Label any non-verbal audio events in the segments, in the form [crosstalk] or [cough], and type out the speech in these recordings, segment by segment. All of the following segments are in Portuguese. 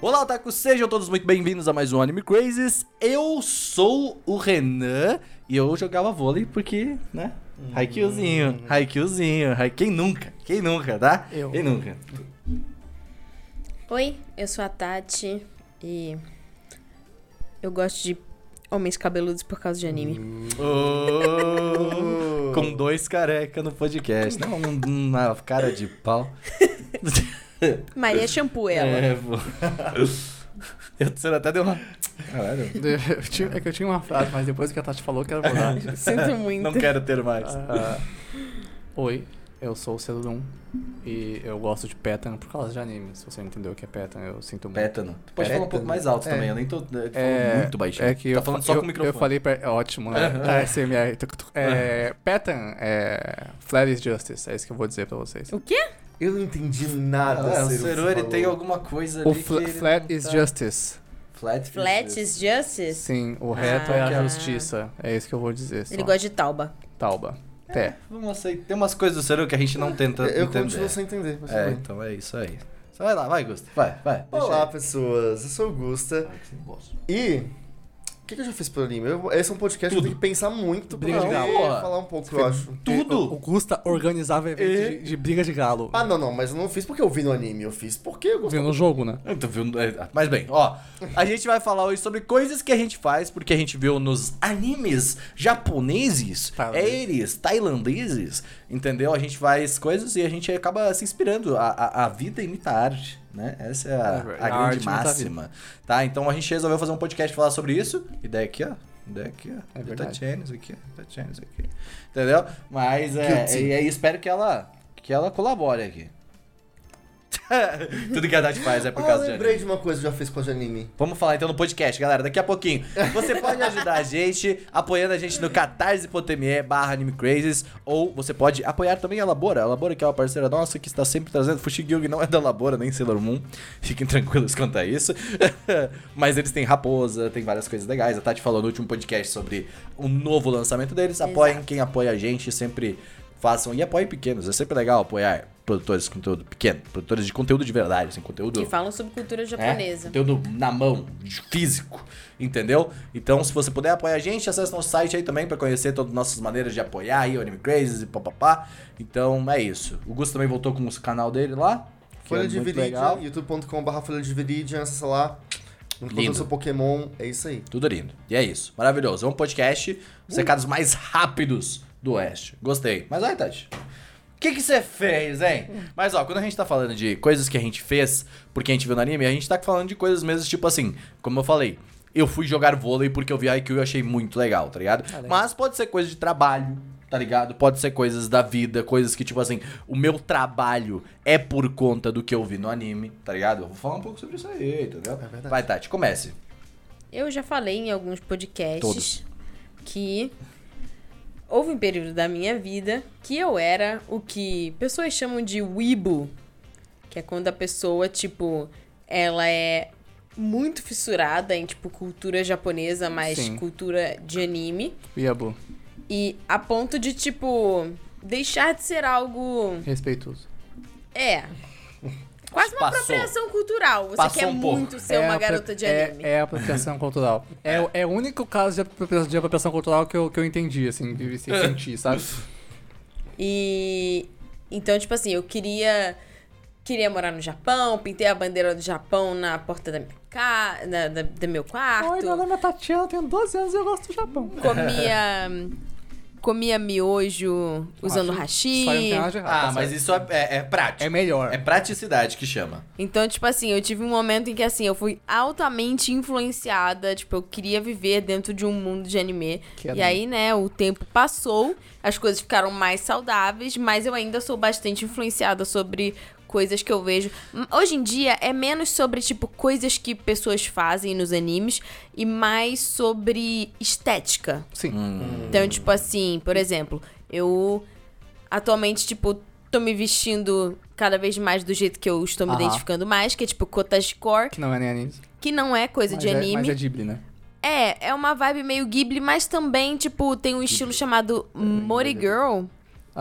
Olá, otaku, sejam todos muito bem-vindos a mais um Anime Crazes. Eu sou o Renan e eu jogava vôlei porque, né? Haikyuzinho, Haikyuzinho, Hai- quem nunca? Quem nunca, tá? Eu. Quem nunca? Oi, eu sou a Tati e eu gosto de homens cabeludos por causa de anime. Oh, com dois careca no podcast. Não, um- uma cara de pau. [laughs] [laughs] Maria Shampoo, ela. É, pô. [laughs] Eu, você até deu uma. Caralho. Eu tinha- é que eu tinha uma frase, mas depois que a Tati falou, eu quero mudar. [laughs] Sinto muito. Não quero ter mais. Ah, Oi, eu sou o Celulum e eu gosto de Petan por causa de anime. Se você não entendeu o que é Petan, eu sinto muito. Pétano. Tu pode falar um pouco mais alto É. também, eu nem tô. Eu tô falando É, muito baixinho. É que tá eu, falando fa- só eu, com o microfone. Eu falei pra, é ótimo, né? É, ASMR. Tuc. É, Petan é Flat is Justice, é isso que eu vou dizer pra vocês. O quê? Eu não entendi nada. Ah, o que ele tem alguma coisa ali. O que fla- ele Flat is tá- Justice. Flat, Flat is Justice? Sim, o reto é Ah. a justiça. É isso que eu vou dizer. Ele só. gosta de tauba. Tauba. É. Vamos aceitar. Tem umas coisas do Ceru que a gente não tenta Eu entender. continuo sem entender. Mas É, bem. então é isso aí. Só vai lá, vai, Gusto. Vai, vai. Olá, aí. pessoas. Eu sou o Gusta. Ai. E. O que, que eu já fiz pro anime? Eu- esse é um podcast que eu Tudo. tenho que pensar muito pra Briga de poder galo. Falar um pouco, eu acho. Tudo! o Gusta organizava eventos E- de, de briga de galo. Ah, não, não, mas eu não fiz porque eu vi no anime. Eu fiz porque eu gostei. Vendo o jogo, né? Tô vendo- é, Mas bem, ó. A gente vai falar hoje sobre coisas que a gente faz porque a gente viu nos animes japoneses, eles, tailandeses, entendeu? A gente faz coisas e a gente acaba se inspirando. A, a, a vida imita a arte, né? Essa é a, É a. A grande máxima. Tá? Então a gente resolveu fazer um podcast falar sobre isso. Ideia aqui, ó. Ideia aqui, ó. É verdade. Isso aqui, isso aqui. Entendeu? Mas é. E aí espero que ela, que ela colabore aqui. [laughs] Tudo que a Tati faz é por Ah, causa de lembrei anime. de uma coisa que eu já fiz com a anime. Vamos falar então no podcast, galera, daqui a pouquinho. Você [laughs] pode ajudar a gente apoiando a gente no catarse.me barra animecrazes ou você pode apoiar também a Labora. A Labora que é uma parceira nossa que está sempre trazendo. Fushigilg não é da Labora, nem Sailor Moon. Fiquem tranquilos quanto a isso. [laughs] Mas eles têm raposa, tem várias coisas legais. A Tati falou no último podcast sobre o novo lançamento deles. Apoiem Exato. quem apoia a gente, sempre façam. E apoiem pequenos, é sempre legal apoiar produtores de conteúdo pequeno, produtores de conteúdo de verdade, assim, conteúdo... Que falam sobre cultura É, japonesa. conteúdo na mão, físico, entendeu? Então, se você puder apoiar a gente, acesse nosso site aí também pra conhecer todas as nossas maneiras de apoiar aí o Anime Crazes e papapá. Então, é isso. O Gusto também voltou com o canal dele lá. Folha é de. Viridian, youtube.com.br Folha de Viridian, acessa lá. Enquanto Lindo. eu sou Pokémon, é isso aí. Tudo lindo. E é isso. Maravilhoso. É um podcast, os recados mais rápidos do Oeste. Gostei. Mas olha, Tati. O que você fez, hein? Mas ó, quando a gente tá falando de coisas que a gente fez porque a gente viu no anime, a gente tá falando de coisas mesmo tipo assim, como eu falei, eu fui jogar vôlei porque eu vi IQ e eu achei muito legal, tá ligado? legal. Mas pode ser coisa de trabalho, tá ligado? Pode ser coisas da vida, coisas que tipo assim, o meu trabalho é por conta do que eu vi no anime, tá ligado? Eu vou falar um pouco sobre isso aí, entendeu? É verdade. Vai, Tati, comece. Eu já falei em alguns podcasts Todos. que houve um período da minha vida que eu era o que pessoas chamam de wibu, que é quando a pessoa, tipo, ela é muito fissurada em, tipo, cultura japonesa, mas Sim. cultura de anime. Yabu. E a ponto de, tipo, deixar de ser algo. Respeitoso. É. Quase uma Passou. apropriação cultural. Você Passou quer um pouco. muito ser É uma garota de é- anime. É, apropriação cultural. É, é o único caso de apropriação, de apropriação cultural que eu, que eu entendi, assim, de se sentir, sabe? E então, tipo assim, eu queria queria morar no Japão, pintei a bandeira do Japão na porta da minha casa, da, da- do meu quarto. Oi, meu nome é Tatiana, tenho 12 anos e eu gosto do Japão. Comia comia miojo usando hashi. Ah, tá mas isso é, é, é prático. É melhor. É praticidade que chama. Então, tipo assim, eu tive um momento em que assim, eu fui altamente influenciada, tipo, eu queria viver dentro de um mundo de anime. Que é e aí, né, o tempo passou, as coisas ficaram mais saudáveis, mas eu ainda sou bastante influenciada sobre coisas que eu vejo. Hum, Hoje em dia é menos sobre tipo coisas que pessoas fazem nos animes e mais sobre estética. Sim. Então, tipo assim, por exemplo, eu atualmente, tipo, tô me vestindo cada vez mais do jeito que eu estou me Aham. identificando mais, que é tipo cottagecore, Que não é nem anime. que não é coisa Mas de é- anime. Mas é Ghibli, né? É, é uma vibe meio Ghibli, mas também, tipo, tem um estilo chamado Mori Girl,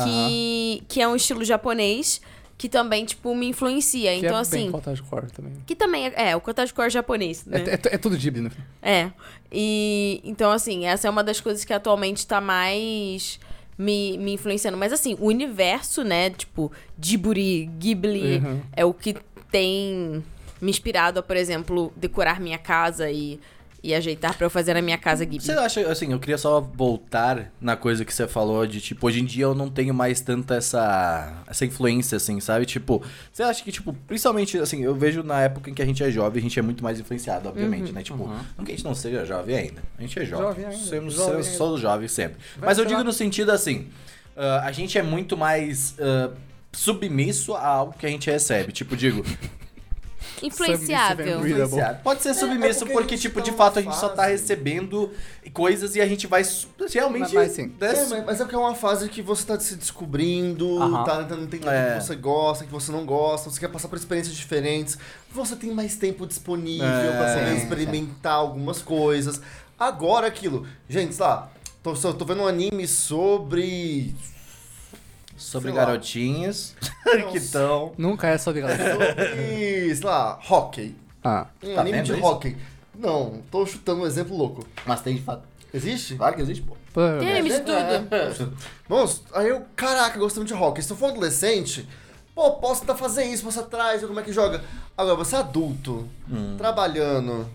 que, que é um estilo japonês, que também, tipo, me influencia. Que então, é assim. bem cottage core também. Que também é, é o cottage core japonês, né? É, é, é tudo Ghibli, né? É. E então, assim, essa é uma das coisas que atualmente tá mais me, me influenciando. Mas assim, o universo, né? Tipo, Ghibli, Ghibli Uhum. é o que tem me inspirado a, por exemplo, decorar minha casa e, e ajeitar pra eu fazer na minha casa Ghibli. Você acha, assim, eu queria só voltar na coisa que você falou de, tipo, hoje em dia eu não tenho mais tanta essa, essa influência, assim, sabe? Tipo, você acha que, tipo, principalmente, assim, eu vejo na época em que a gente é jovem, a gente é muito mais influenciado, obviamente, né? Tipo, não que a gente não seja jovem ainda, a gente é jovem. Jovem ainda, Somos, jovem somos, ainda. jovens sempre. Vai Mas eu digo lá. no sentido, assim, ah, a gente é muito mais... ah, submisso a algo que a gente recebe. Tipo, digo, Influenciável. And Influenciado. Pode ser submisso, porque a porque, gente tipo, de fato a gente só tá recebendo coisas e a gente vai realmente. Mas- mas sim. né, É, mas, é porque é uma fase que você tá se descobrindo, Aham. tá tentando entender o É. que você gosta, o que você não gosta, você quer passar por experiências diferentes, você tem mais tempo disponível É. pra Sim, experimentar algumas coisas. Agora aquilo, gente, sei lá, tô, tô vendo um anime sobre. Sobre Sei garotinhas [laughs] que estão. Nunca é sobre, sei lá, hockey. Ah. Um Tá anime vendo de isso? hockey. Não, tô chutando um exemplo louco. Mas tem de fato. Existe? Claro que existe, pô. Tem anime de tudo. [laughs] Vamos, aí eu, caraca, gosto muito de hockey. Se eu for adolescente, pô, posso tentar fazer isso, posso atrás, ver como é que joga. Agora, você é adulto, trabalhando,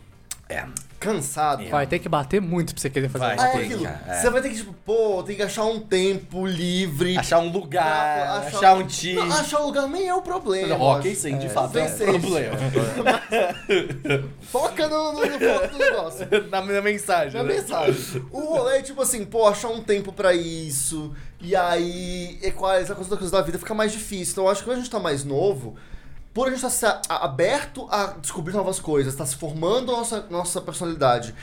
É. cansado. Vai ter que bater muito pra você querer fazer Vai. uma Aí é aquilo, é. você vai ter que, tipo, pô, tem que achar um tempo livre. Achar um lugar, pra- achar, um time. Não, achar um lugar nem é o problema. Hockey, acho. sim, de É, fato, é um sim. problema. [laughs] Foca no, no, no foco do negócio. [laughs] na minha mensagem. Na né? mensagem. O rolê é tipo assim, pô, achar um tempo pra isso. E aí, equalizar com as coisas da vida fica mais difícil. Então eu acho que quando a gente tá mais novo, por a gente estar a- a- aberto a descobrir novas coisas, tá se formando nossa, nossa personalidade.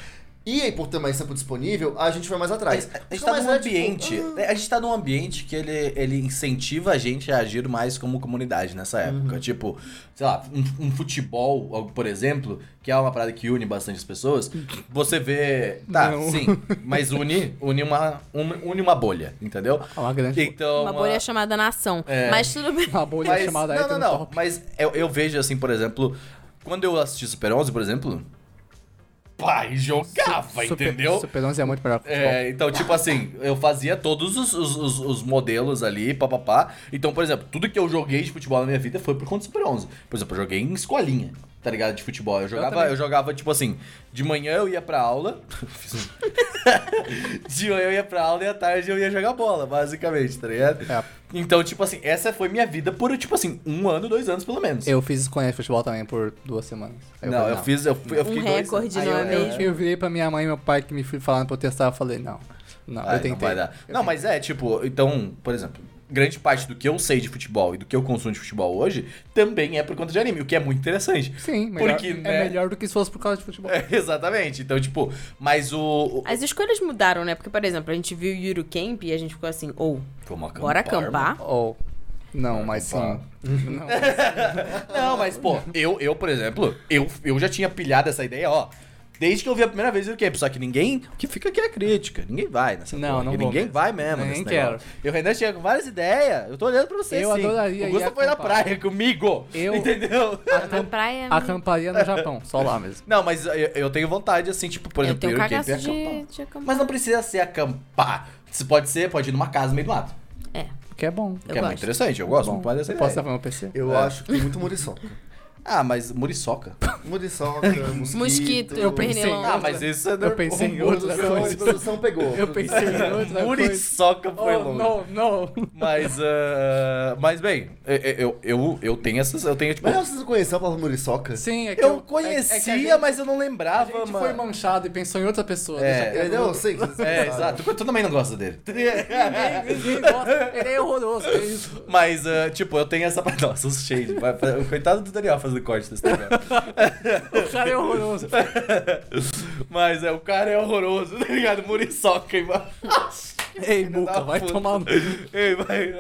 E aí, por ter mais tempo disponível, a gente vai mais atrás. A gente Fica tá num é, tipo, ambiente. ah, A gente tá num ambiente que ele, ele incentiva a gente a agir mais como comunidade nessa época. Uhum. Tipo, sei lá, um, um futebol, por exemplo, que é uma parada que une bastante as pessoas. Você vê. Tá, Não. sim. Mas une, une, uma, um- une uma bolha, entendeu? É uma grande Então. Uma bolha chamada nação. É. Mas tudo bem. Uma bolha Mas, chamada não, não, não. top. Mas eu, eu vejo assim, por exemplo, quando eu assisti Super 11, por exemplo. Pai, jogava, Super- entendeu? Super 11 é muito melhor. É, então, tipo assim, eu fazia todos os, os, os- os modelos ali, papapá. Então, por exemplo, tudo que eu joguei de futebol na minha vida foi por conta do Super 11. Por exemplo, eu joguei em escolinha, tá ligado? De futebol. Eu jogava, também. eu, jogava tipo assim, de manhã eu ia pra aula. [laughs] Fiz um- [laughs] de manhã eu ia pra aula e à tarde eu ia jogar bola, basicamente, tá ligado? É. Então, tipo assim, essa foi minha vida por, tipo assim, um ano, dois anos pelo menos. Eu fiz escolinha de futebol também por duas semanas. Aí não, falei, eu fiz, eu, fui- eu fiquei dois recorde, anos. não Aí é eu, mesmo? eu, eu virei pra minha mãe e meu pai que me fui falando pra eu testar, eu falei, não. Não, Ai, eu tentei. Não, vai dar. Eu não mas é, tipo, então, por exemplo, grande parte do que eu sei de futebol e do que eu consumo de futebol hoje também é por conta de anime, o que é muito interessante. Sim, melhor, Porque, é né? melhor do que se fosse por causa de futebol. É, [laughs] exatamente. Então, tipo, mas o. o- As escolhas mudaram, né? Porque, por exemplo, a gente viu Yuru Camp e a gente ficou assim, ou, Como bora acampar? Ou. não, mas sim. [laughs] acampar. Não. Não, mas, pô, eu, eu, por exemplo, eu, eu já tinha pilhado essa ideia, ó. Desde que eu vi a primeira vez o Camp, só que ninguém. O que fica aqui é crítica. Ninguém vai nessa Não, porra não vou Ninguém mesmo. vai mesmo. Nem nesse quero. negócio. Eu ainda tinha várias ideias. Eu tô olhando pra você. Eu sim. adoraria O ir Gusta foi na acampar. praia comigo. Eu- Entendeu? Na praia. Acamparia no Japão, só lá mesmo. Não, mas eu, eu tenho vontade, assim, tipo, por eu exemplo, tenho Camp é cagaço acampar. de, de acampar. Mas não precisa ser acampar. Você pode ser, pode ir numa casa no meio do mato. É, Que é bom. eu que é muito gosto. interessante. Eu gosto Bom, muito mais dessa eu posso ideia. levar meu PC? Eu É. acho que tem muito muriçoca. Ah, mas muriçoca. Muriçoca, [laughs] mosquito. Mosquito, Eu pensei- pernilongo. Ah, mas isso é Eu pensei em outra coisa. produção pegou. Eu pensei em outra. Muriçoca foi Oh, longe. não, não. Mas, ah, mas bem, eu, eu, eu tenho essas, eu tenho, tipo... Mas vocês não conheceram a palavra muriçoca? Sim, é que Eu é- é conhecia, que a gente- mas eu não A lembrava, gente mano. foi manchado e pensou em outra pessoa. É. Entendeu? Eu sei que vocês É, exato. Tu também não gosta dele. [laughs] Ninguém, ninguém gosta. Ele é horroroso, é isso. Mas, ah, tipo, eu tenho essa... [laughs] Nossa, os shade. Vai- vai- Coitado do Daniel fazendo corte desse negócio. O cara é horroroso. [laughs] Mas é, o cara é horroroso, tá ligado? Muriçoca, mano. Ei, Muca, vai puta. tomar no... Ei, vai,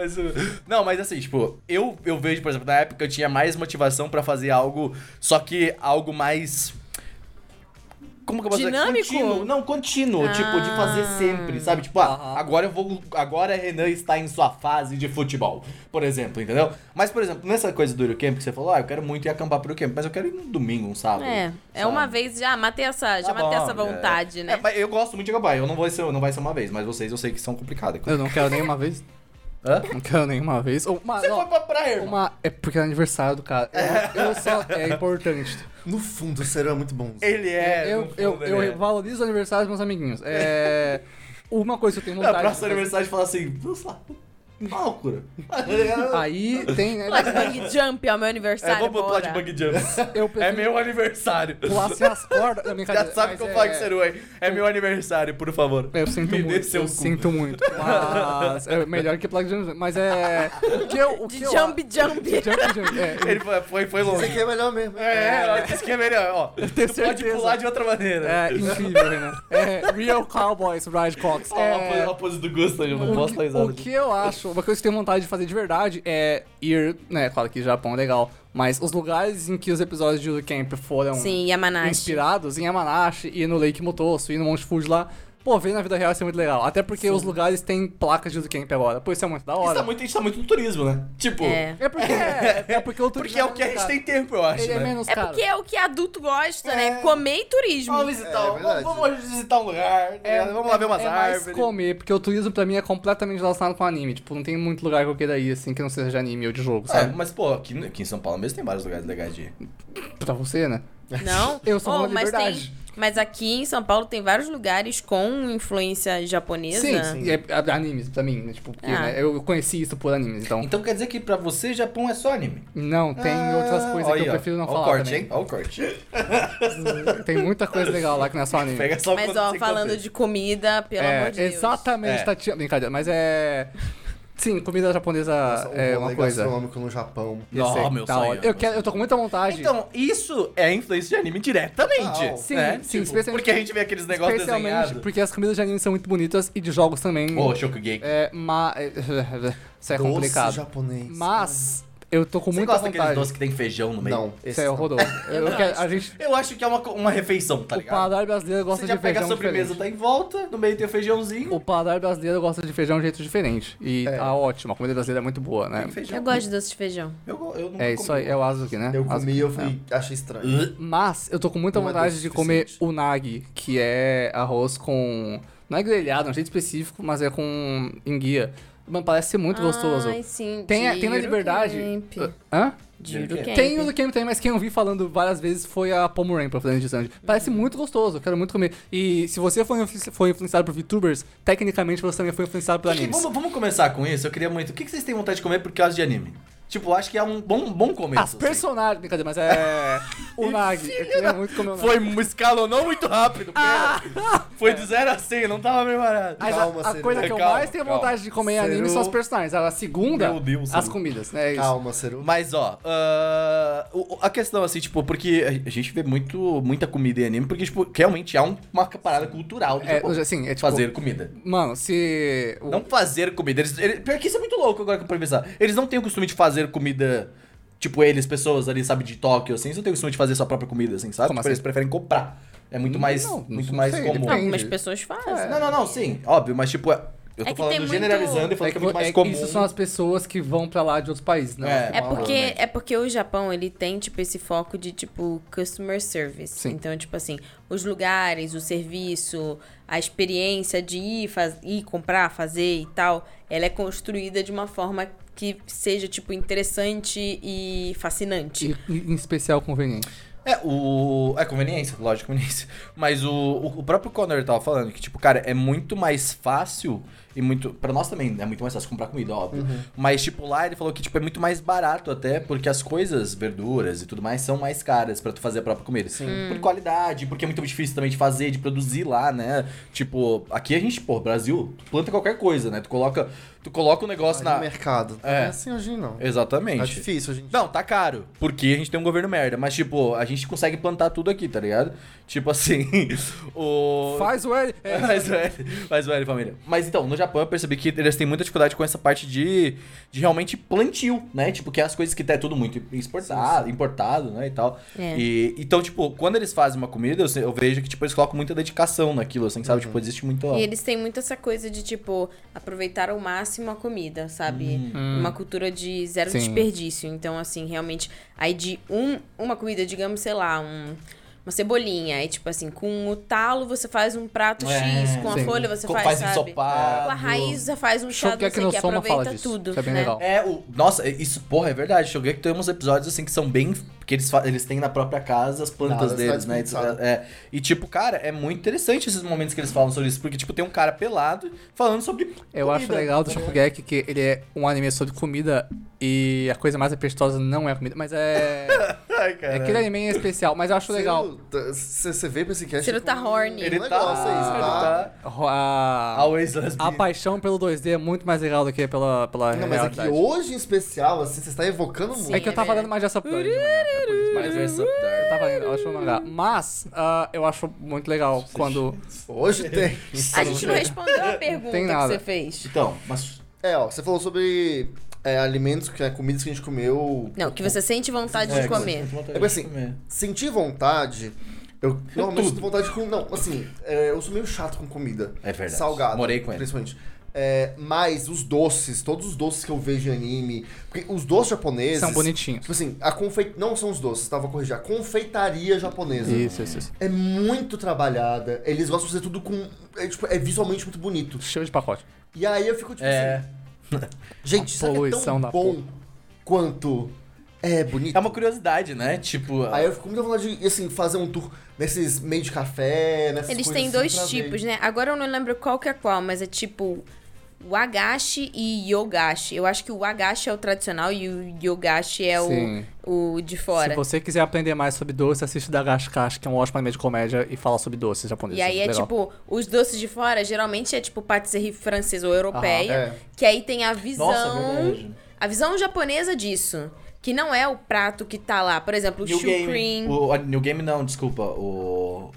Não, mas assim, tipo, eu, eu vejo, por exemplo, na época eu tinha mais motivação pra fazer algo, só que algo mais Como que eu posso Dinâmico? dizer? Contínuo. Não, contínuo. Tipo, de fazer Ah. sempre, sabe? Tipo, ah, agora eu vou. Agora Renan está em sua fase de futebol, por exemplo, entendeu? Mas, por exemplo, nessa coisa do Eurocamp que você falou, ah, eu quero muito ir acampar pro Eurocamp, mas eu quero ir um domingo, um sábado. É, é sabe? uma vez já matei essa, já Tá matei bom, essa vontade, é. né? É, mas eu gosto muito de acampar. Eu não vou ser, não vai ser uma vez, mas vocês eu sei que são complicados. Eu não quero nenhuma vez. Hã? Não quero nenhuma vez. Ou Uma, Você não, foi pra praia, irmão. uma, é porque é aniversário do cara. Eu, eu só. É importante. No fundo, o Serão é muito bom. Ele é. eu, no eu, eu ele é. valorizo o aniversário dos meus amiguinhos. É. [laughs] Uma coisa que eu tenho Na vontade. próxima de aniversário fala assim, vamos lá. Uma loucura. [laughs] Aí tem, né? De bang jump é o meu É, aniversário, vamos pular de bug jumps. Eu É meu aniversário. pular as cordas. Não, Já brincadeira, sabe mas que eu é- falo que Seru aí. É meu aniversário, por favor. Eu sinto Me dê muito, seu eu cu. sinto muito. Mas é melhor que Plug Jump. Mas é. O que eu. O De que eu- jump jump. Jump Jump. É, Ele foi, foi, foi Isso longe. aqui é melhor mesmo. É, é, isso que é melhor, ó. [laughs] Tu pode certeza. pular de outra maneira. é incrível, Renan. É Real Cowboys Ride Cox. Ó, a É, a pose do Gusta, eu não o, posso estar risada. o que eu acho, uma coisa que eu tenho vontade de fazer de verdade é ir, né, claro que Japão é legal, mas os lugares em que os episódios de Camp foram Sim, inspirados, em Yamanashi e no Lake Mutosu e no Monte Fuji lá, pô, ver na vida real isso é muito legal. Até porque os lugares têm placas de Camp agora. Pô, isso é muito da Isso hora. tá muito, a gente tá muito no turismo, né? Tipo, É. É porque é, [laughs] é porque o porque é o que a gente tem tempo, eu acho, Ele é né? menos É caro. porque é o que adulto gosta, É. né? Comer e turismo. Vamos visitar, É, um- vamos, vamos visitar um lugar, ligado? vamos lá ver umas é mais árvores. comer, porque o turismo pra mim é completamente relacionado com anime. Tipo, não tem muito lugar que eu queira ir, assim, que não seja de anime ou de jogo, É, sabe? mas pô, aqui, aqui em São Paulo mesmo tem vários lugares legais de ir. Pra você, né? Não? [laughs] Eu sou Oh, uma mas liberdade. tem- Mas aqui em São Paulo tem vários lugares com influência japonesa. Sim, sim. E é, é animes pra mim, né? Tipo, porque, Ah. né, eu conheci isso por animes, então. Então quer dizer que pra você Japão é só anime? Não, tem outras coisas Olha que eu prefiro não Ó falar. o corte, também. hein? Ó o corte. Tem muita coisa legal lá que não é só anime. Pega só Mas ó, falando de comida, pelo é, amor de Deus. Exatamente, É. Tatiana. Brincadeira, mas é. Sim, comida japonesa Nossa, é o uma coisa. gastronômico no Japão. Não, Esse é meu sonho, Eu, quero, eu tô com muita vontade. Então, isso é influência de anime diretamente. Total. Sim, né? sim, Tipo, especialmente- Porque a gente vê aqueles negócios especialmente desenhados. porque as comidas de anime são muito bonitas e de jogos também. Ô, Shokugeki. É, mas. [laughs] Isso é Doce complicado. japonês. Mas eu tô com Você muita gosta daqueles vontade. doces que tem feijão no meio? Não. Esse é não. horroroso. [laughs] Eu não quero- acho. a gente. Eu acho que é uma, uma refeição, tá o ligado? paladar brasileiro gosta Você já de pega a feijão sobremesa, diferente. tá em volta, no meio tem o feijãozinho. O paladar brasileiro gosta de feijão de um jeito diferente. E É. tá ótimo. A comida brasileira é muito boa, né? Feijão. Eu gosto de doce de feijão. Eu, eu nunca É isso aí, comi. é o Azuki, né? Eu Azuki. comi e eu É. fui, achei estranho. Mas eu tô com muita Não é vontade doce de o comer o nagi, que é arroz com. Não é grelhado, é um jeito específico, mas é com enguia. Mano, parece ser muito gostoso. Ai, sim. Tem, de tem na liberdade. Eurocamp. Hã? De Eurocamp. Eurocamp. Tem o do Camp também, mas quem eu vi falando várias vezes foi a Pomeranian pra fazer de Sandy. Parece muito gostoso, eu quero muito comer. E se você foi, foi influenciado por VTubers, tecnicamente você também foi influenciado por animes. vamos, vamos começar com isso? Eu queria muito. O que que vocês têm vontade de comer por causa de anime? Tipo, acho que é um bom, bom começo. As personagens. Brincadeira, mas é. [laughs] O Nagi. Eu queria muito comer o assim. Nagi. Foi, escalonou muito rápido, pera. [laughs] Foi de 0 a 100, não tava preparado. Mas Calma, a, a Seru. coisa que eu Calma, mais tenho calma. vontade de comer em Seru. anime são os personagens. A segunda, Meu Deus, as Seru. comidas, né? É isso. Calma, Seru. Mas, ó, ah, o- a questão, assim, tipo, porque a gente vê muito, muita comida em anime, porque, tipo, realmente há um- uma parada cultural do É, Japão. assim, é tipo. Fazer comida. Mano, se. Não fazer comida. Eles, ele, pior que isso é muito louco agora que eu pensar. Eles não têm o costume de fazer comida. Tipo, eles, pessoas ali, sabe, de Tóquio, assim, eles não têm o costume de fazer sua própria comida, assim, sabe? Como Tipo, assim? eles preferem comprar. É muito mais, Não, não muito mais comum. Algumas pessoas fazem. Não, não, não, sim, óbvio, mas tipo, eu tô É que falando tem muito- generalizando e falando É que que é muito mais é- comum. Isso são as pessoas que vão pra lá de outros países, né? É. É porque, Provavelmente. é porque o Japão, ele tem, tipo, esse foco de, tipo, customer service. Sim. Então, tipo assim, os lugares, o serviço, a experiência de ir, faz, ir comprar, fazer e tal, ela é construída de uma forma que seja, tipo, interessante e fascinante. E, e- em especial conveniente. É, o. É conveniência, lógico, conveniência. Mas o, o, o próprio Connor tava falando que, tipo, cara, é muito mais fácil e muito. Pra nós também é muito mais fácil comprar comida, óbvio. Uhum. Mas, tipo, lá ele falou que, tipo, é muito mais barato até, porque as coisas, verduras e tudo mais, são mais caras pra tu fazer a própria comida. Sim. Por qualidade, porque é muito difícil também de fazer, de produzir lá, né? Tipo, aqui a gente, pô, Brasil, tu planta qualquer coisa, né? Tu coloca. Tu coloca o negócio Vai no na. mercado. É. É assim hoje não. Exatamente. Tá difícil, gente. Não, tá caro. Porque a gente tem um governo merda. Mas, tipo, a gente gente consegue plantar tudo aqui, tá ligado? Tipo assim, [laughs] o... Faz o L. É, [laughs] Faz o L, faz o L, família. Mas então, no Japão eu percebi que eles têm muita dificuldade com essa parte de, de realmente plantio, né? Tipo, que é as coisas que é tudo muito exportado, importado, né, e tal. É. E, então, tipo, quando eles fazem uma comida, eu, eu vejo que, tipo, eles colocam muita dedicação naquilo, assim, sabe? Tipo, existe muito... E eles têm muito essa coisa de, tipo, aproveitar ao máximo a comida, sabe? Uma cultura de zero Sim. desperdício. Então, assim, realmente, aí de um, uma comida, digamos, sei lá, um, uma cebolinha. Aí, tipo assim, com o talo você faz um prato É, X, com a sim. folha você Co- faz, faz sabe? ensopado. Com a raiz você faz um chá que Soma aproveita fala disso. tudo. Isso é bem né? legal. É, o. Nossa, isso, porra, é verdade. Cheguei que tem uns episódios assim que são bem. Que eles, eles têm na própria casa as plantas Nada, deles, né? É, e, tipo, cara, é muito interessante esses momentos que eles falam sobre isso. Porque, tipo, tem um cara pelado falando sobre. Eu acho comida. legal do Shokugeki que ele é um anime sobre comida e a coisa mais apetitosa não é a comida, mas é. [laughs] Ai, é cara. aquele anime em especial, mas eu acho legal. Você você veio pra esse cast. Ciro tá com horny. Ele tá. você ele tá. tá. A, Always lesbian. a paixão pelo 2D é muito mais legal do que pela, pela Não, mas é que realidade. hoje em especial, assim, você está evocando muito. É que eu é tava verdade. dando mais essa update é mas versus up eu there. tava lendo, eu acho mangá. Mas ah, eu acho muito legal quando. Hoje [laughs] tem. A gente não respondeu a pergunta Tem que nada. você fez. Então, mas. É, ó, você falou sobre é, alimentos, que é, comidas que a gente comeu. Não, que você sente vontade É, de comer. É assim, sentir vontade. Eu normalmente tudo. sinto vontade com. Não, assim, é, eu sou meio chato com comida. É verdade. Salgada. Morei com ele. Principalmente. É, mas os doces, todos os doces que eu vejo em anime. Porque os doces japoneses. São bonitinhos. Tipo assim, a confeit... não são os doces, tá? Vou corrigir. A confeitaria japonesa. Isso, isso, isso. É muito trabalhada. Eles gostam de fazer tudo com. É, tipo, é visualmente muito bonito. Cheio de pacote. E aí eu fico tipo É. assim. [laughs] Gente, isso aqui é tão da bom quanto é bonito. É uma curiosidade, né? Tipo. Aí eu fico com muita vontade de, assim, fazer um tour nesses meio de café, nessas Eles coisas têm assim dois pra ver. tipos, né? Agora eu não lembro qual que é qual, mas é tipo Wagashi e Yogashi. Eu acho que o Wagashi é o tradicional e o Yogashi é o, Sim. o de fora. Se você quiser aprender mais sobre doce, assiste Dagashi Kashi, que é um ótimo anime de comédia e fala sobre doces japoneses. E aí é Legal. tipo, os doces de fora geralmente é tipo patisserie francesa ou europeia, Aham, é. que aí tem a visão, Nossa, verdade. a visão japonesa disso, que não é o prato que tá lá, por exemplo, o New shoe Game. cream. O, a- New Game não, desculpa. O.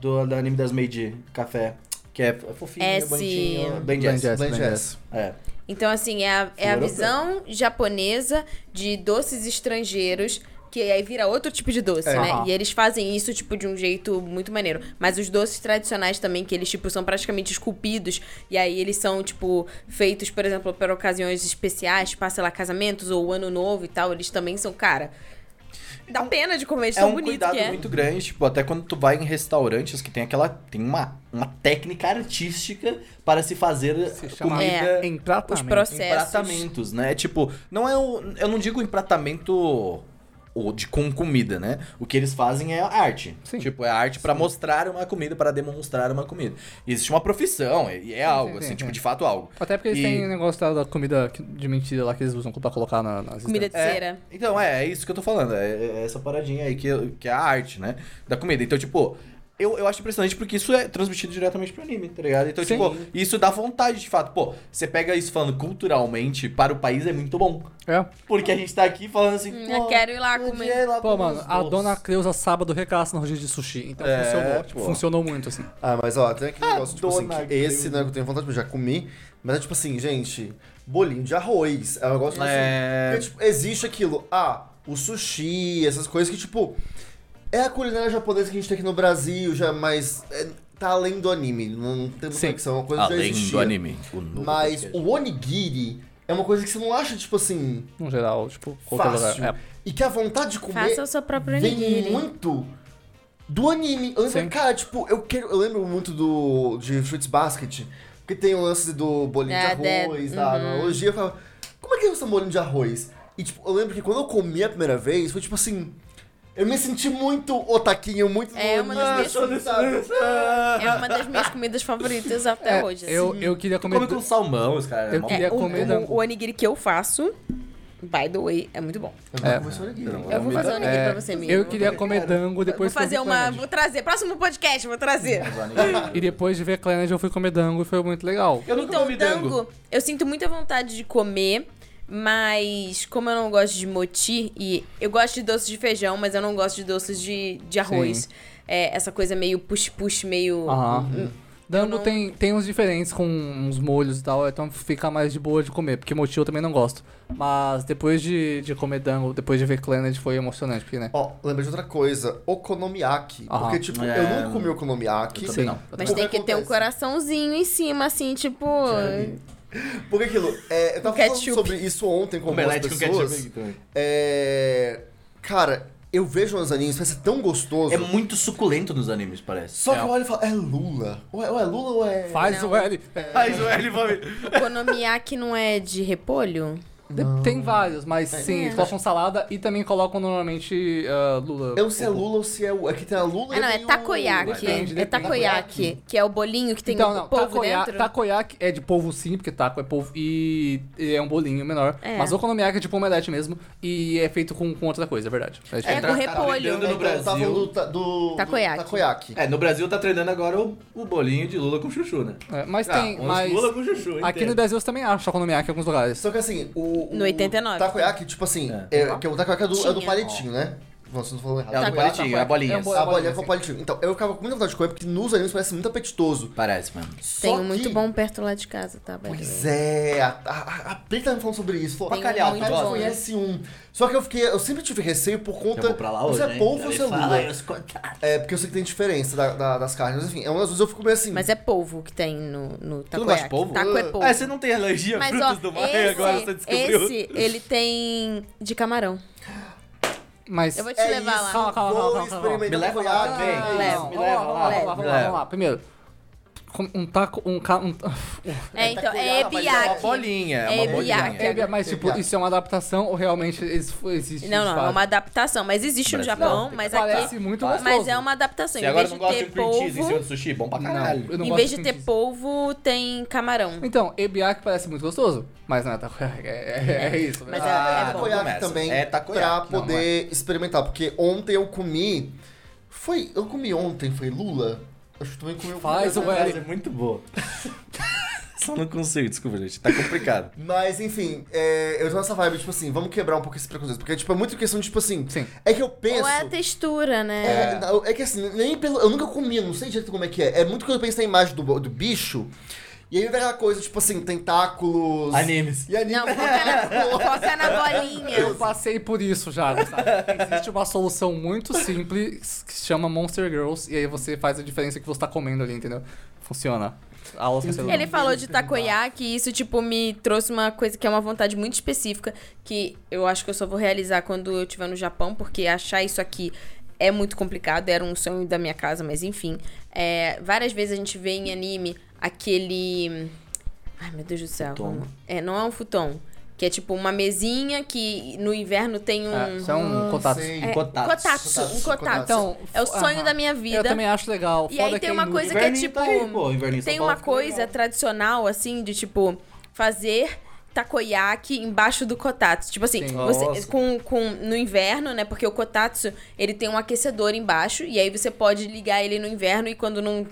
Do, do anime das Made Café. Que é fofinho, S. bonitinho. Jazz. Blend Blend Jazz. É. Então, assim, é a, é a visão japonesa de doces estrangeiros, que aí vira outro tipo de doce, É. né? Aham. E eles fazem isso, tipo, de um jeito muito maneiro. Mas os doces tradicionais também, que eles, tipo, são praticamente esculpidos, e aí eles são, tipo, feitos, por exemplo, para ocasiões especiais, tipo, ah, sei lá, casamentos ou ano novo e tal, eles também são, cara... Dá pena de comer, de É tão um bonito cuidado que é. muito grande, tipo, até quando tu vai em restaurantes que tem aquela. Tem uma, uma técnica artística para se fazer Se comida. É. Empratamento. Os processos. Empratamentos, né? Tipo, não é o. Eu não digo empratamento o de, com comida, né? O que eles fazem é arte. Sim. Tipo, é arte pra mostrar uma comida, para demonstrar uma comida. E existe uma profissão, e é algo, sim, assim, sim, tipo, de fato algo. Até porque eles E- têm negócio da, da comida de mentira lá que eles usam pra colocar na, nas Comida de É, cera. Então, é, é isso que eu tô falando. É, é essa paradinha aí que, que é a arte, né? Da comida. Então, tipo, eu, eu acho impressionante porque isso é transmitido diretamente pro anime, tá ligado? Então, Sim. tipo, isso dá vontade de fato. Pô, você pega isso falando culturalmente para o país é muito bom. É. Porque a gente tá aqui falando assim, Hum, pô, eu quero ir lá comer. ir lá Pô, comer mano, a doces. dona Creuza sábado recaça no rodízio de sushi. Então É, funcionou. Tipo, pô. funcionou muito, assim. Ah, mas ó, tem aquele A negócio, tipo assim, que esse Cleusa. não é que eu tenho vontade, eu já comi, mas é tipo assim, gente, bolinho de arroz. É um negócio assim. É. porque, tipo, existe aquilo, ah, o sushi, essas coisas que, tipo, é a culinária japonesa que a gente tem aqui no Brasil, já, mas é, tá além do anime. Não, não tem muita Sim. conexão, é uma coisa que já Além existia. do anime. o Mas podcast. o onigiri é uma coisa que você não acha, tipo assim, No geral, tipo, qualquer fácil. lugar. É. E que a vontade de comer Faça o seu próprio vem onigiri. muito do anime. Eu lembro, cara, tipo, eu quero. Eu lembro muito do. de Fruits Basket. Porque tem o lance do bolinho É, de de- arroz, da uhum. analogia. Eu falava, como é que é esse bolinho de arroz? E tipo, eu lembro que quando eu comi a primeira vez, foi tipo assim. Eu me senti muito otaquinho, muito É uma das minhas-? É uma das minhas comidas favoritas até É, hoje. assim. eu, eu queria comer. Come com salmão, os caras. Eu mó- queria É, o, comer o, onigiri que eu faço, by the way, é muito bom. Eu É. comi esse onigiri. Eu vou fazer um onigiri É, pra você, amigo. eu queria comer dango depois Vou fazer uma. Vou trazer. Próximo podcast, vou trazer. E depois de ver Clannad eu fui comer dango e foi muito legal. Eu nunca Então, comi dango. dango, eu sinto muita vontade de comer. Mas, como eu não gosto de moti, e eu gosto de doces de feijão, mas eu não gosto de doces de, de arroz. É, essa coisa meio push-push, meio. Aham. Hum, Dango não- tem, tem uns diferentes com uns molhos e tal, então fica mais de boa de comer, porque mochi eu também não gosto. Mas depois de, de comer dango, depois de ver Clannad, foi emocionante, porque, né? Ó, lembrei de outra coisa, okonomiyaki. Aham. Porque, tipo, É. eu nunca comi okonomiyaki. Eu também Sim. não. Mas tem que ter um coraçãozinho em cima, assim, tipo. Porque aquilo, é, eu tava falando ketchup. sobre isso ontem com algumas Omelete com pessoas. ketchup também. É. Cara, eu vejo nos animes, parece tão gostoso. É muito suculento nos animes, parece. Só que É. eu olho e falo, é Lula. Ou é, ou é Lula ou é. Faz Não. o L. Mas o L vai... Okonomiyaki não é de repolho? De- Tem vários, mas sim, eles colocam salada e também colocam normalmente ah, lula. Eu não sei se é Lula ou se é o. É que tem a Lula Ah, e não, é o- takoyaki. Depende, é takoyaki, que é o bolinho que tem Então, o não, polvo takoyaki, dentro. takoyaki é de polvo sim, porque taco é polvo e, e é um bolinho menor. É. Mas okonomiyaki é tipo omelete mesmo e é feito com, com outra coisa, é verdade. É É com tá repolho. vendendo no Brasil. falando do, ta- do, do Takoyaki. takoyaki. É, no Brasil tá treinando agora o, o bolinho de Lula com chuchu, né? É, mas Ah, tem, mas Lula com chuchu, aqui no Brasil você também acha okonomiyaki em alguns lugares. Só que assim, o. o No 89. Takoyaki, tipo assim, É. é. que o takoyaki é do, é do palitinho, né? Não falando errado. É o do Takoyaki- palitinho, é a bolinha. É A bolinha bolinha, com sim. palitinho. Então, eu ficava com muita vontade de comer porque nos animes parece muito apetitoso. Parece, mano. Só Tem um que- muito bom perto lá de casa, tá? Pois é, a, a, a Pri tá me falando sobre isso. Falou, um "Bacalhau, bom, conhece um. Só que eu fiquei, eu sempre tive receio por Eu conta. vou pra lá hoje, é hein? polvo ou é lula. É, porque eu sei que tem diferença da- da- das carnes. Mas enfim, é uma das vezes eu fico meio assim. Mas é polvo que tem no, no Tu não gosta de polvo? Taco é polvo. Ah, você não tem alergia a Mas frutos ó, do mar [laughs] esse, agora você descobriu. esse, ele tem de camarão. Mas Eu vou te é levar isso, lá. Calma, calma, calma, calma, calma. Me leva lá, vem. Leva. Me leva lá, vamos lá, vamos lá. Primeiro, um taco, um ca... Um... [laughs] É, então, é mas é uma É uma bolinha, é É uma bolinha. É, mas tipo, isso é uma adaptação ou realmente ex- existe? Não, de não, é uma adaptação. Mas existe no. Japão, mas Parece aqui... muito Mas gostoso. é uma adaptação. Você Em agora vez não de gosta de ter cream cheese em cima do sushi? Bom pra caralho. Em vez de ter polvo, tem camarão. Então, ebiaki parece muito gostoso, mas não é takoyaki, [laughs] é, é, é isso. Mas né? é- Ah, é bom. takoyaki começa. também É takoyaki, pra não, poder experimentar. Porque ontem eu comi. Foi. Eu comi ontem, foi Lula? Acho que também comi Faz o L. é muito boa. [laughs] Só não consigo, desculpa, gente. Tá complicado. Mas enfim, é, eu tô nessa vibe, tipo assim, vamos quebrar um pouco esse preconceito. Porque tipo, é muito questão de, tipo assim. Sim. É que eu penso. Ou é a textura, né? É, é que assim, nem pelo. Eu nunca comi, não sei direito como é que é. É muito quando eu penso na imagem do, do bicho. E aí vem aquela coisa, tipo assim, tentáculos. Animes. E anime. Não, foca na, foca na bolinha. Eu passei por isso já, sabe? Existe uma solução muito simples que se chama Monster Girls, e aí você faz a diferença que você tá comendo ali, entendeu? Funciona. Ele falou de takoyaki e isso, tipo, me trouxe uma coisa que é uma vontade muito específica, que eu acho que eu só vou realizar quando eu estiver no Japão, porque achar isso aqui é muito complicado, era um sonho da minha casa, mas enfim. É, várias vezes a gente vê em anime aquele... Ai, meu Deus do céu. Futon. como- É, não é um futon. Que é tipo uma mesinha que no inverno tem um... É, isso é um contato. sei. É, Kotatsu. kotatsu, um Kotatsu, kotatsu. Então, é o sonho aham. da minha vida. Eu também acho legal. E Foda aí que tem uma coisa que é Inverninho tipo. tá aí, pô. Tem uma coisa legal. tradicional, assim, de tipo, fazer takoyaki embaixo do kotatsu. Tipo assim, Sim. você, Nossa. com, com, no inverno, né? Porque o kotatsu, ele tem um aquecedor embaixo. E aí você pode ligar ele no inverno e quando não.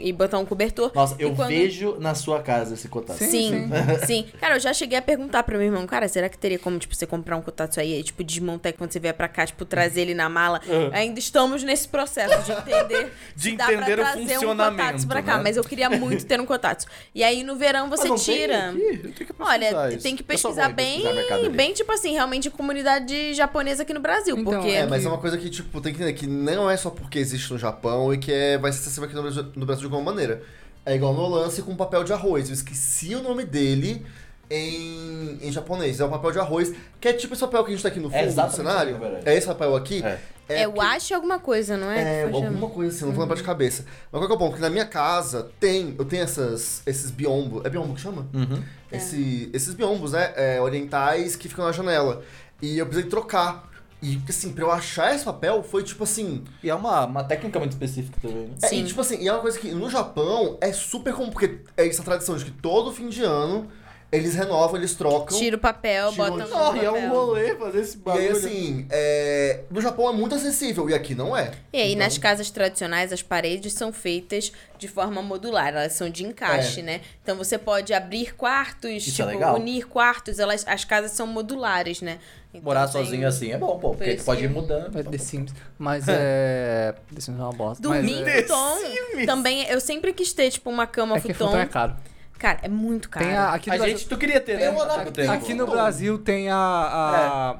E botar um cobertor. Nossa, eu quando- vejo na sua casa esse kotatsu. Sim, Sim, [laughs] sim, Cara, eu já cheguei a perguntar pro meu irmão, cara, será que teria como, tipo, você comprar um kotatsu aí, e, tipo, desmontar quando você vier pra cá, tipo, trazer ele na mala? Ainda estamos nesse processo de entender [laughs] De se dá pra entender o trazer um funcionamento, kotatsu pra cá, né? mas eu queria muito ter um kotatsu. E aí, no verão, você Ah, não tem tira... tenho que pesquisar Olha, isso. tem que pesquisar bem, pesquisar bem, tipo assim, realmente comunidade japonesa aqui no Brasil, Então, porque... É, mas é uma coisa que, tipo, tem que entender que não é só porque existe no Japão e que é, vai ser acessível aqui no Brasil, no Brasil de alguma maneira. É igual no lance com papel de arroz. Eu esqueci o nome dele em, em japonês. É o papel de arroz, que é tipo esse papel que a gente tá aqui no É fundo do exatamente cenário. É esse papel aqui. É. É, porque- washi alguma coisa, não é? É, alguma coisa assim, não vou lembrar de cabeça. Mas qual que é o ponto? Porque na minha casa tem, eu tenho essas, esses biombo, é biombo que chama? Uhum. Esse, esses biombos, né, é, orientais que ficam na janela. E eu precisei trocar. E, assim, pra eu achar esse papel foi tipo assim... E é uma, uma técnica muito específica também, né? É, Sim. e, tipo assim, e é uma coisa que no Japão é super comum, porque é essa tradição de que todo fim de ano eles renovam, eles trocam. Tira o papel, Tira o- bota no Não, e é um papel. rolê fazer esse E bagulho. aí, assim, é... no Japão é muito acessível, e aqui não é. E aí, Então, nas casas tradicionais, as paredes são feitas de forma modular, elas são de encaixe, É. né? Então você pode abrir quartos, Isso é tipo, legal. unir quartos, elas, as casas são modulares, né? Então Morar tem- sozinho assim é bom, pô, porque Por tu pode ir isso- mudando. É The Sims. Mas [laughs] é. The Sims é uma bosta. Dormir mas, é... futon. Sims. Também, eu sempre quis ter, tipo, uma cama É que futon. futon é caro. Cara, é muito caro. Tem a, aqui, A no gente, tu queria ter, né? Tem Aqui no. Brasil tem a,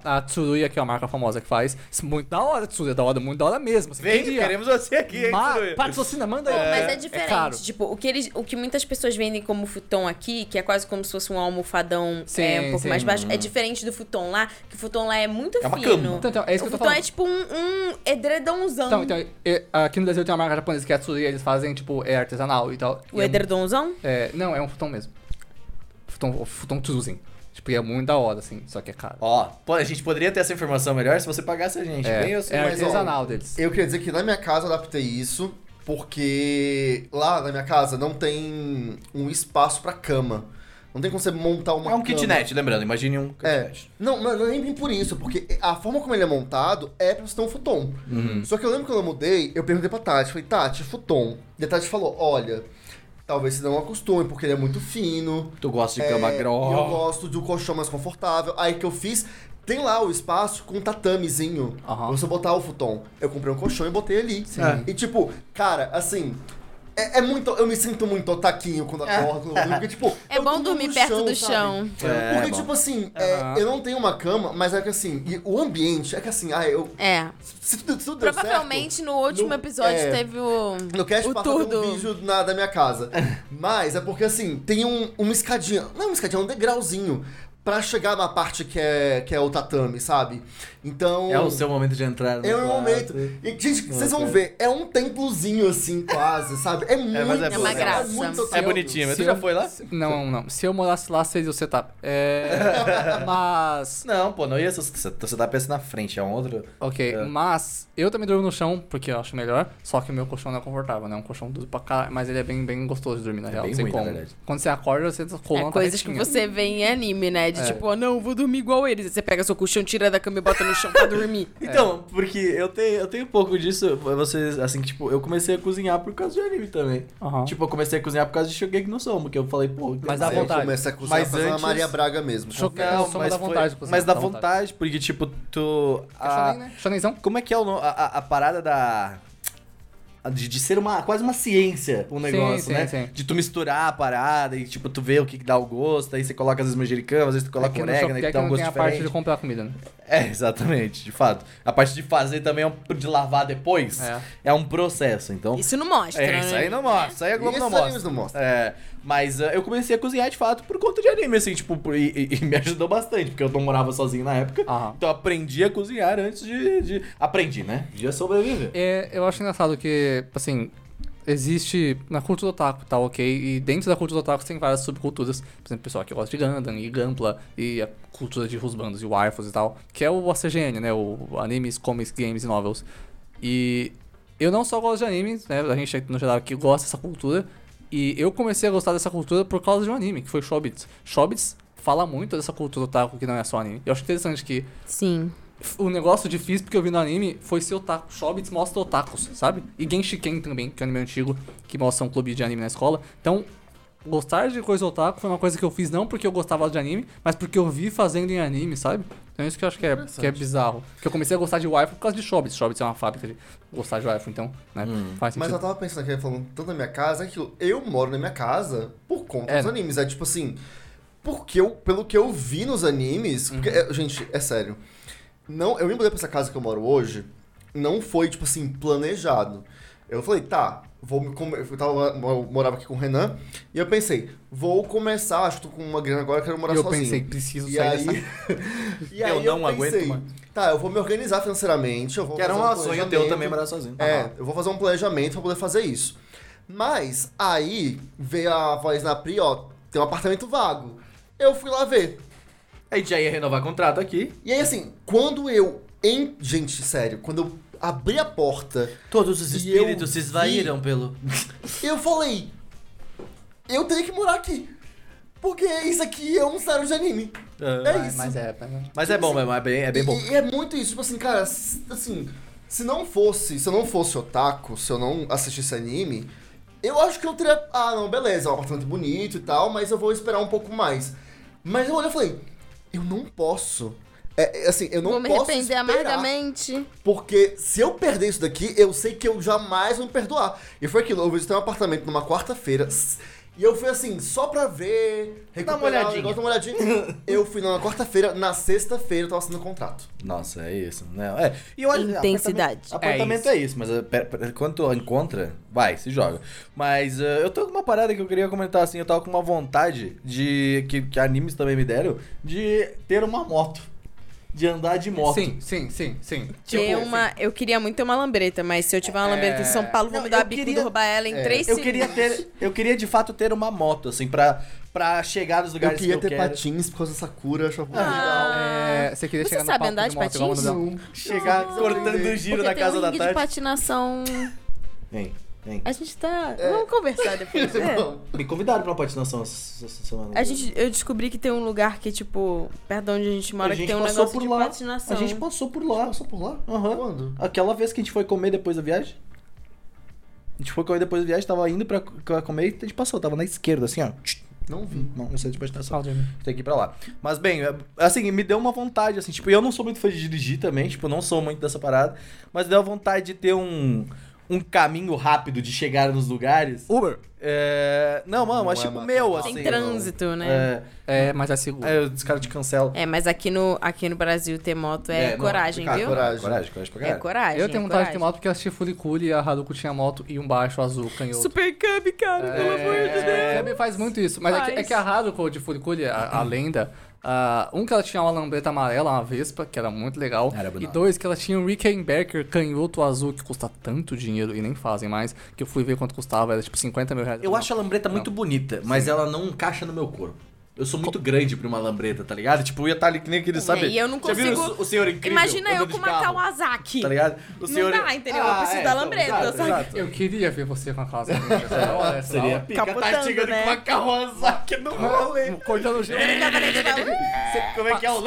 a, a Tsuruya, que é a marca famosa que faz. Muito da hora, Tsuruya, da hora, muito da hora mesmo. Você Vem, queria. queremos você aqui, hein, Ma- Tsuruya? patrocina, manda aí. Mas é diferente. caro. tipo, o que, eles, o que muitas pessoas vendem como futon aqui, que é quase como se fosse um almofadão Sim, é, um pouco sim. mais baixo, é diferente do futon lá, que o futon lá é muito É uma fino. cama. Então, então, é isso o que eu tô futon falando. é tipo um, um edredomzão. Então, então, é, aqui no Brasil tem uma marca japonesa que é a Tsuruya, eles fazem, tipo, é artesanal e tal. O E é- edredomzão? é, Não, é um futon mesmo. Futon, o futon Tsuruzen. Tipo, é muito da hora, assim, só que é caro. Ó, a gente poderia ter essa informação melhor se você pagasse a gente. É, Bem, eu é mas, ó, artesanal deles. Eu queria dizer que na minha casa eu adaptei isso, porque lá na minha casa não tem um espaço pra cama. Não tem como você montar uma É um cama. kitnet, lembrando, imagine um É. kitnet. Não, não, não é nem por isso, porque a forma como ele é montado é pra você ter um futon. Uhum. Só que eu lembro que quando eu mudei, eu perguntei pra Tati, falei, Tati, futon. E a Tati falou, olha, talvez você não acostume, porque ele é muito fino. Tu gosta de é, cama e Eu grossa. gosto do colchão mais confortável. Aí que eu fiz, tem lá o espaço com um tatamezinho. Aham. Pra você botar o futon. Eu comprei um colchão e botei ali. Sim. E tipo, cara, assim. É, é muito. Eu me sinto muito otaquinho quando acordo. porque, tipo, [laughs] É bom dormir perto do sabe? chão. É, Porque, bom. tipo assim, é, Aham. eu não tenho uma cama, mas é que assim, e o ambiente é que assim, ah, eu. É. Se tudo, tudo deu Provavelmente certo, no último no- episódio é, teve o. no cast o passado tem um do- vídeo na, da minha casa. [laughs] Mas é porque assim, tem um, uma escadinha. Não é uma escadinha, é um degrauzinho. Pra chegar na parte que é, que é o tatame, sabe? Então. É o seu momento de entrar no É o meu momento. E, gente, vocês vão ver, é um templozinho assim, quase, sabe? É muito. mas é É uma bom. graça. muito É bonitinho, mas Se tu já foi lá? Não, não. Se eu morasse lá, seria o setup. É. [laughs] mas. Não, pô, não ia ser. Você você tá pensando na frente, é um outro. Ok, É. mas eu também durmo no chão, porque eu acho melhor. Só que o meu colchão não é confortável, né? É um colchão duro pra cá, mas ele é bem, bem gostoso de dormir, na É real. bem ruim, na como. verdade. Quando você acorda, você tá colando É coisas que você vê em anime, né? De É. tipo, oh, não, vou dormir igual eles. Aí Você pega seu colchão, tira da cama e bota no chão pra dormir. [laughs] Então, porque eu tenho, eu tenho um pouco disso. Vocês, assim, tipo, eu comecei a cozinhar por causa de anime também. Aham. Tipo, eu comecei a cozinhar por causa de Shogeki no Somo, que eu falei, pô, Mas dá vontade. comecei a cozinhar Mas antes- Maria Braga mesmo. Não, Soma mas, dá vontade de cozinhar, mas dá vontade. porque, tipo, tu. É a- shonen, né? Shonenzão? Como é que é o? A, a- a parada da. De, de ser uma, quase uma ciência o negócio, sim, né? sim. De tu misturar a parada e, tipo, tu vê o que, dá o gosto, aí você coloca às vezes manjericão, às vezes tu coloca no orégano, é que dá um gosto tem a parte diferente. de comprar comida, né? É, [laughs] exatamente, de fato. A parte de fazer também é um, de lavar depois É. é, um processo, então... Isso não mostra, É, né? isso aí não mostra, isso aí a E Globo esses não mostra. não mostram. É, mas uh, eu comecei a cozinhar de fato por conta de anime, assim, tipo, por- e, e- me ajudou bastante, porque eu não morava sozinho na época. Aham. Então aprendi a cozinhar antes de. de- Aprendi, né? De sobreviver. É, eu acho engraçado que, assim, existe na cultura otaku, tá ok? E dentro da cultura otaku tem várias subculturas. Por exemplo, pessoal que gosta de Gundam e Gunpla e a cultura de Husbandos e waifus e tal, que é o ACGN, né? O Animes, Comics, Games e Novels. E eu não só gosto de animes, né? A gente no geral aqui gosta dessa cultura. E eu comecei a gostar dessa cultura por causa de um anime, que foi Shobits. Shobits fala muito dessa cultura otaku que não é só anime. Eu acho interessante que Sim. o negócio difícil porque eu vi no anime foi ser otaku. Shobits mostra otakus, sabe? E Genshiken também, que é um anime antigo, que mostra um clube de anime na escola. Então, gostar de coisa otaku foi uma coisa que eu fiz não porque eu gostava de anime, mas porque eu vi fazendo em anime, sabe? Então é isso que eu acho que é, que é bizarro. Porque eu comecei a gostar de waifu por causa de Shobits. Shobits é uma fábrica de gostar de waifu, então, né? Faz Mas sentido. eu tava pensando aqui, falando tanto da minha casa, é que eu moro na minha casa por conta É, dos né? animes. É tipo assim, porque eu, pelo que eu vi nos animes, porque, Uhum. é, gente, é sério. Não, eu me mudei pra essa casa que eu moro hoje, não foi, tipo assim, planejado. Eu falei, tá, vou me come- eu, tava, eu morava aqui com o Renan, e eu pensei, vou começar, acho que tô com uma grana agora, quero morar E eu sozinho. pensei, preciso E sair aí, dessa... [laughs] e Eu aí não aguento pensei, mais. Tá, eu vou me organizar financeiramente, eu vou Que era fazer um um sonho teu também morar sozinho. É, eu vou fazer um planejamento pra poder fazer isso. Mas aí veio a voz na Pri, ó, tem um apartamento vago. Eu fui lá ver. A gente já ia renovar contrato aqui. E aí assim, quando eu em, gente, sério, quando eu abri a porta, Todos os E espíritos se esvaíram pelo. eu falei, eu tenho que morar aqui. Porque isso aqui é um cenário de anime. Ah, É Mas- isso. Mas é. Mas é bom mesmo, é bem, é bem E- bom. E, é muito isso, tipo assim, cara, assim, se não fosse, se eu não fosse otaku, se eu não assistisse anime, eu acho que eu teria, ah, não, beleza, é um apartamento bonito e tal, mas eu vou esperar um pouco mais. Mas eu olhei e falei, eu não posso. É, é, assim, eu não Vou me posso arrepender esperar, amargamente. porque se eu perder isso daqui, eu sei que eu jamais vou me perdoar. E foi aquilo, eu visitei um apartamento numa quarta-feira, e eu fui assim, só pra ver, recuperar uma olhadinha. o negócio, dar uma olhadinha. eu fui na quarta-feira, na sexta-feira eu tava assinando contrato. Nossa, é isso. Não, é. E olha, Intensidade. Apartamento, apartamento é É isso, mas pera- pera, quando tu encontra, vai, se joga. Mas uh, eu tô com uma parada que eu queria comentar assim, eu tava com uma vontade de. que, que animes também me deram, de ter uma moto. De andar de moto. Sim, sim, sim, sim. Tipo, Ter uma, eu queria muito ter uma lambreta, mas se eu tiver uma lambreta em São Paulo, vou Não, me dar eu a bico queria- roubar ela em é, três Eu segundos. queria ter. Eu queria de fato ter uma moto, assim, pra, pra chegar nos Eu lugares queria que ter eu quero. patins por causa da Sakura, eu achava Ah. É, você queria Você chegar sabe palco andar de moto igual patins? Manu legal. Chegar cortando o giro Porque na tem casa um da ringue de tarde. patinação. Vem, vem. A gente tá. Vamos conversar depois. [laughs] é. Não. Me convidaram pra uma patinação essa semana. A gente, eu descobri que tem um lugar que, tipo, perto de onde a gente mora, A que gente tem um passou negócio por de lá. patinação. A gente passou por lá. Passou por lá? Aham. Quando? Aquela vez que a gente foi comer depois da viagem. A gente foi comer depois da viagem, tava indo pra, pra comer e a gente passou, tava na esquerda, assim, ó. Não vi. Não, não sei de patinação. Tem que ir pra lá. Mas bem, é- assim, me deu uma vontade, assim, tipo, eu não sou muito fã de dirigir também, tipo, não sou muito dessa parada, mas deu vontade de ter um, um caminho rápido de chegar nos lugares. Uber. É... Não, mano, mas Não é tipo, meu, Tem assim. trânsito, né? É, É, mas é seguro. aí os caras te cancelam. É, mas aqui no, aqui no Brasil ter moto é, É, não, coragem, cara, viu? coragem. Coragem, coragem pra É caralho. coragem. eu tenho é vontade de ter coragem. moto porque eu assisti Furikuri e a Haruko tinha moto e um baixo azul canhoto. Super Cub, cara, pelo amor de Deus. É, Kirby faz muito isso. Mas é que, é Faz. que a Haruko de Furikuri, a, a lenda, ah, um que ela tinha uma lambreta amarela, uma Vespa, que era muito legal. Era e dois, que ela tinha um Rickenbacker canhoto azul, que custa tanto dinheiro e nem fazem mais, que eu fui ver quanto custava, era tipo 50 mil reais. Eu Não. acho a lambreta muito bonita, mas ela não encaixa no meu corpo. Eu sou muito grande pra uma lambreta, tá ligado? Tipo, eu ia estar ali que nem aquele, sabe? E eu não consigo- o, o senhor incrível? Imagina eu com uma Kawasaki. Tá ligado? O Não senhor... dá, entendeu? Eu preciso da lambreta, exato, sabe? exato. Eu queria ver você com a casa. Olha, [laughs] Seria pica, tá Capotando, chegando né? com uma Kawasaki no rolê. Cortando o gelo. Você- Como é que é o...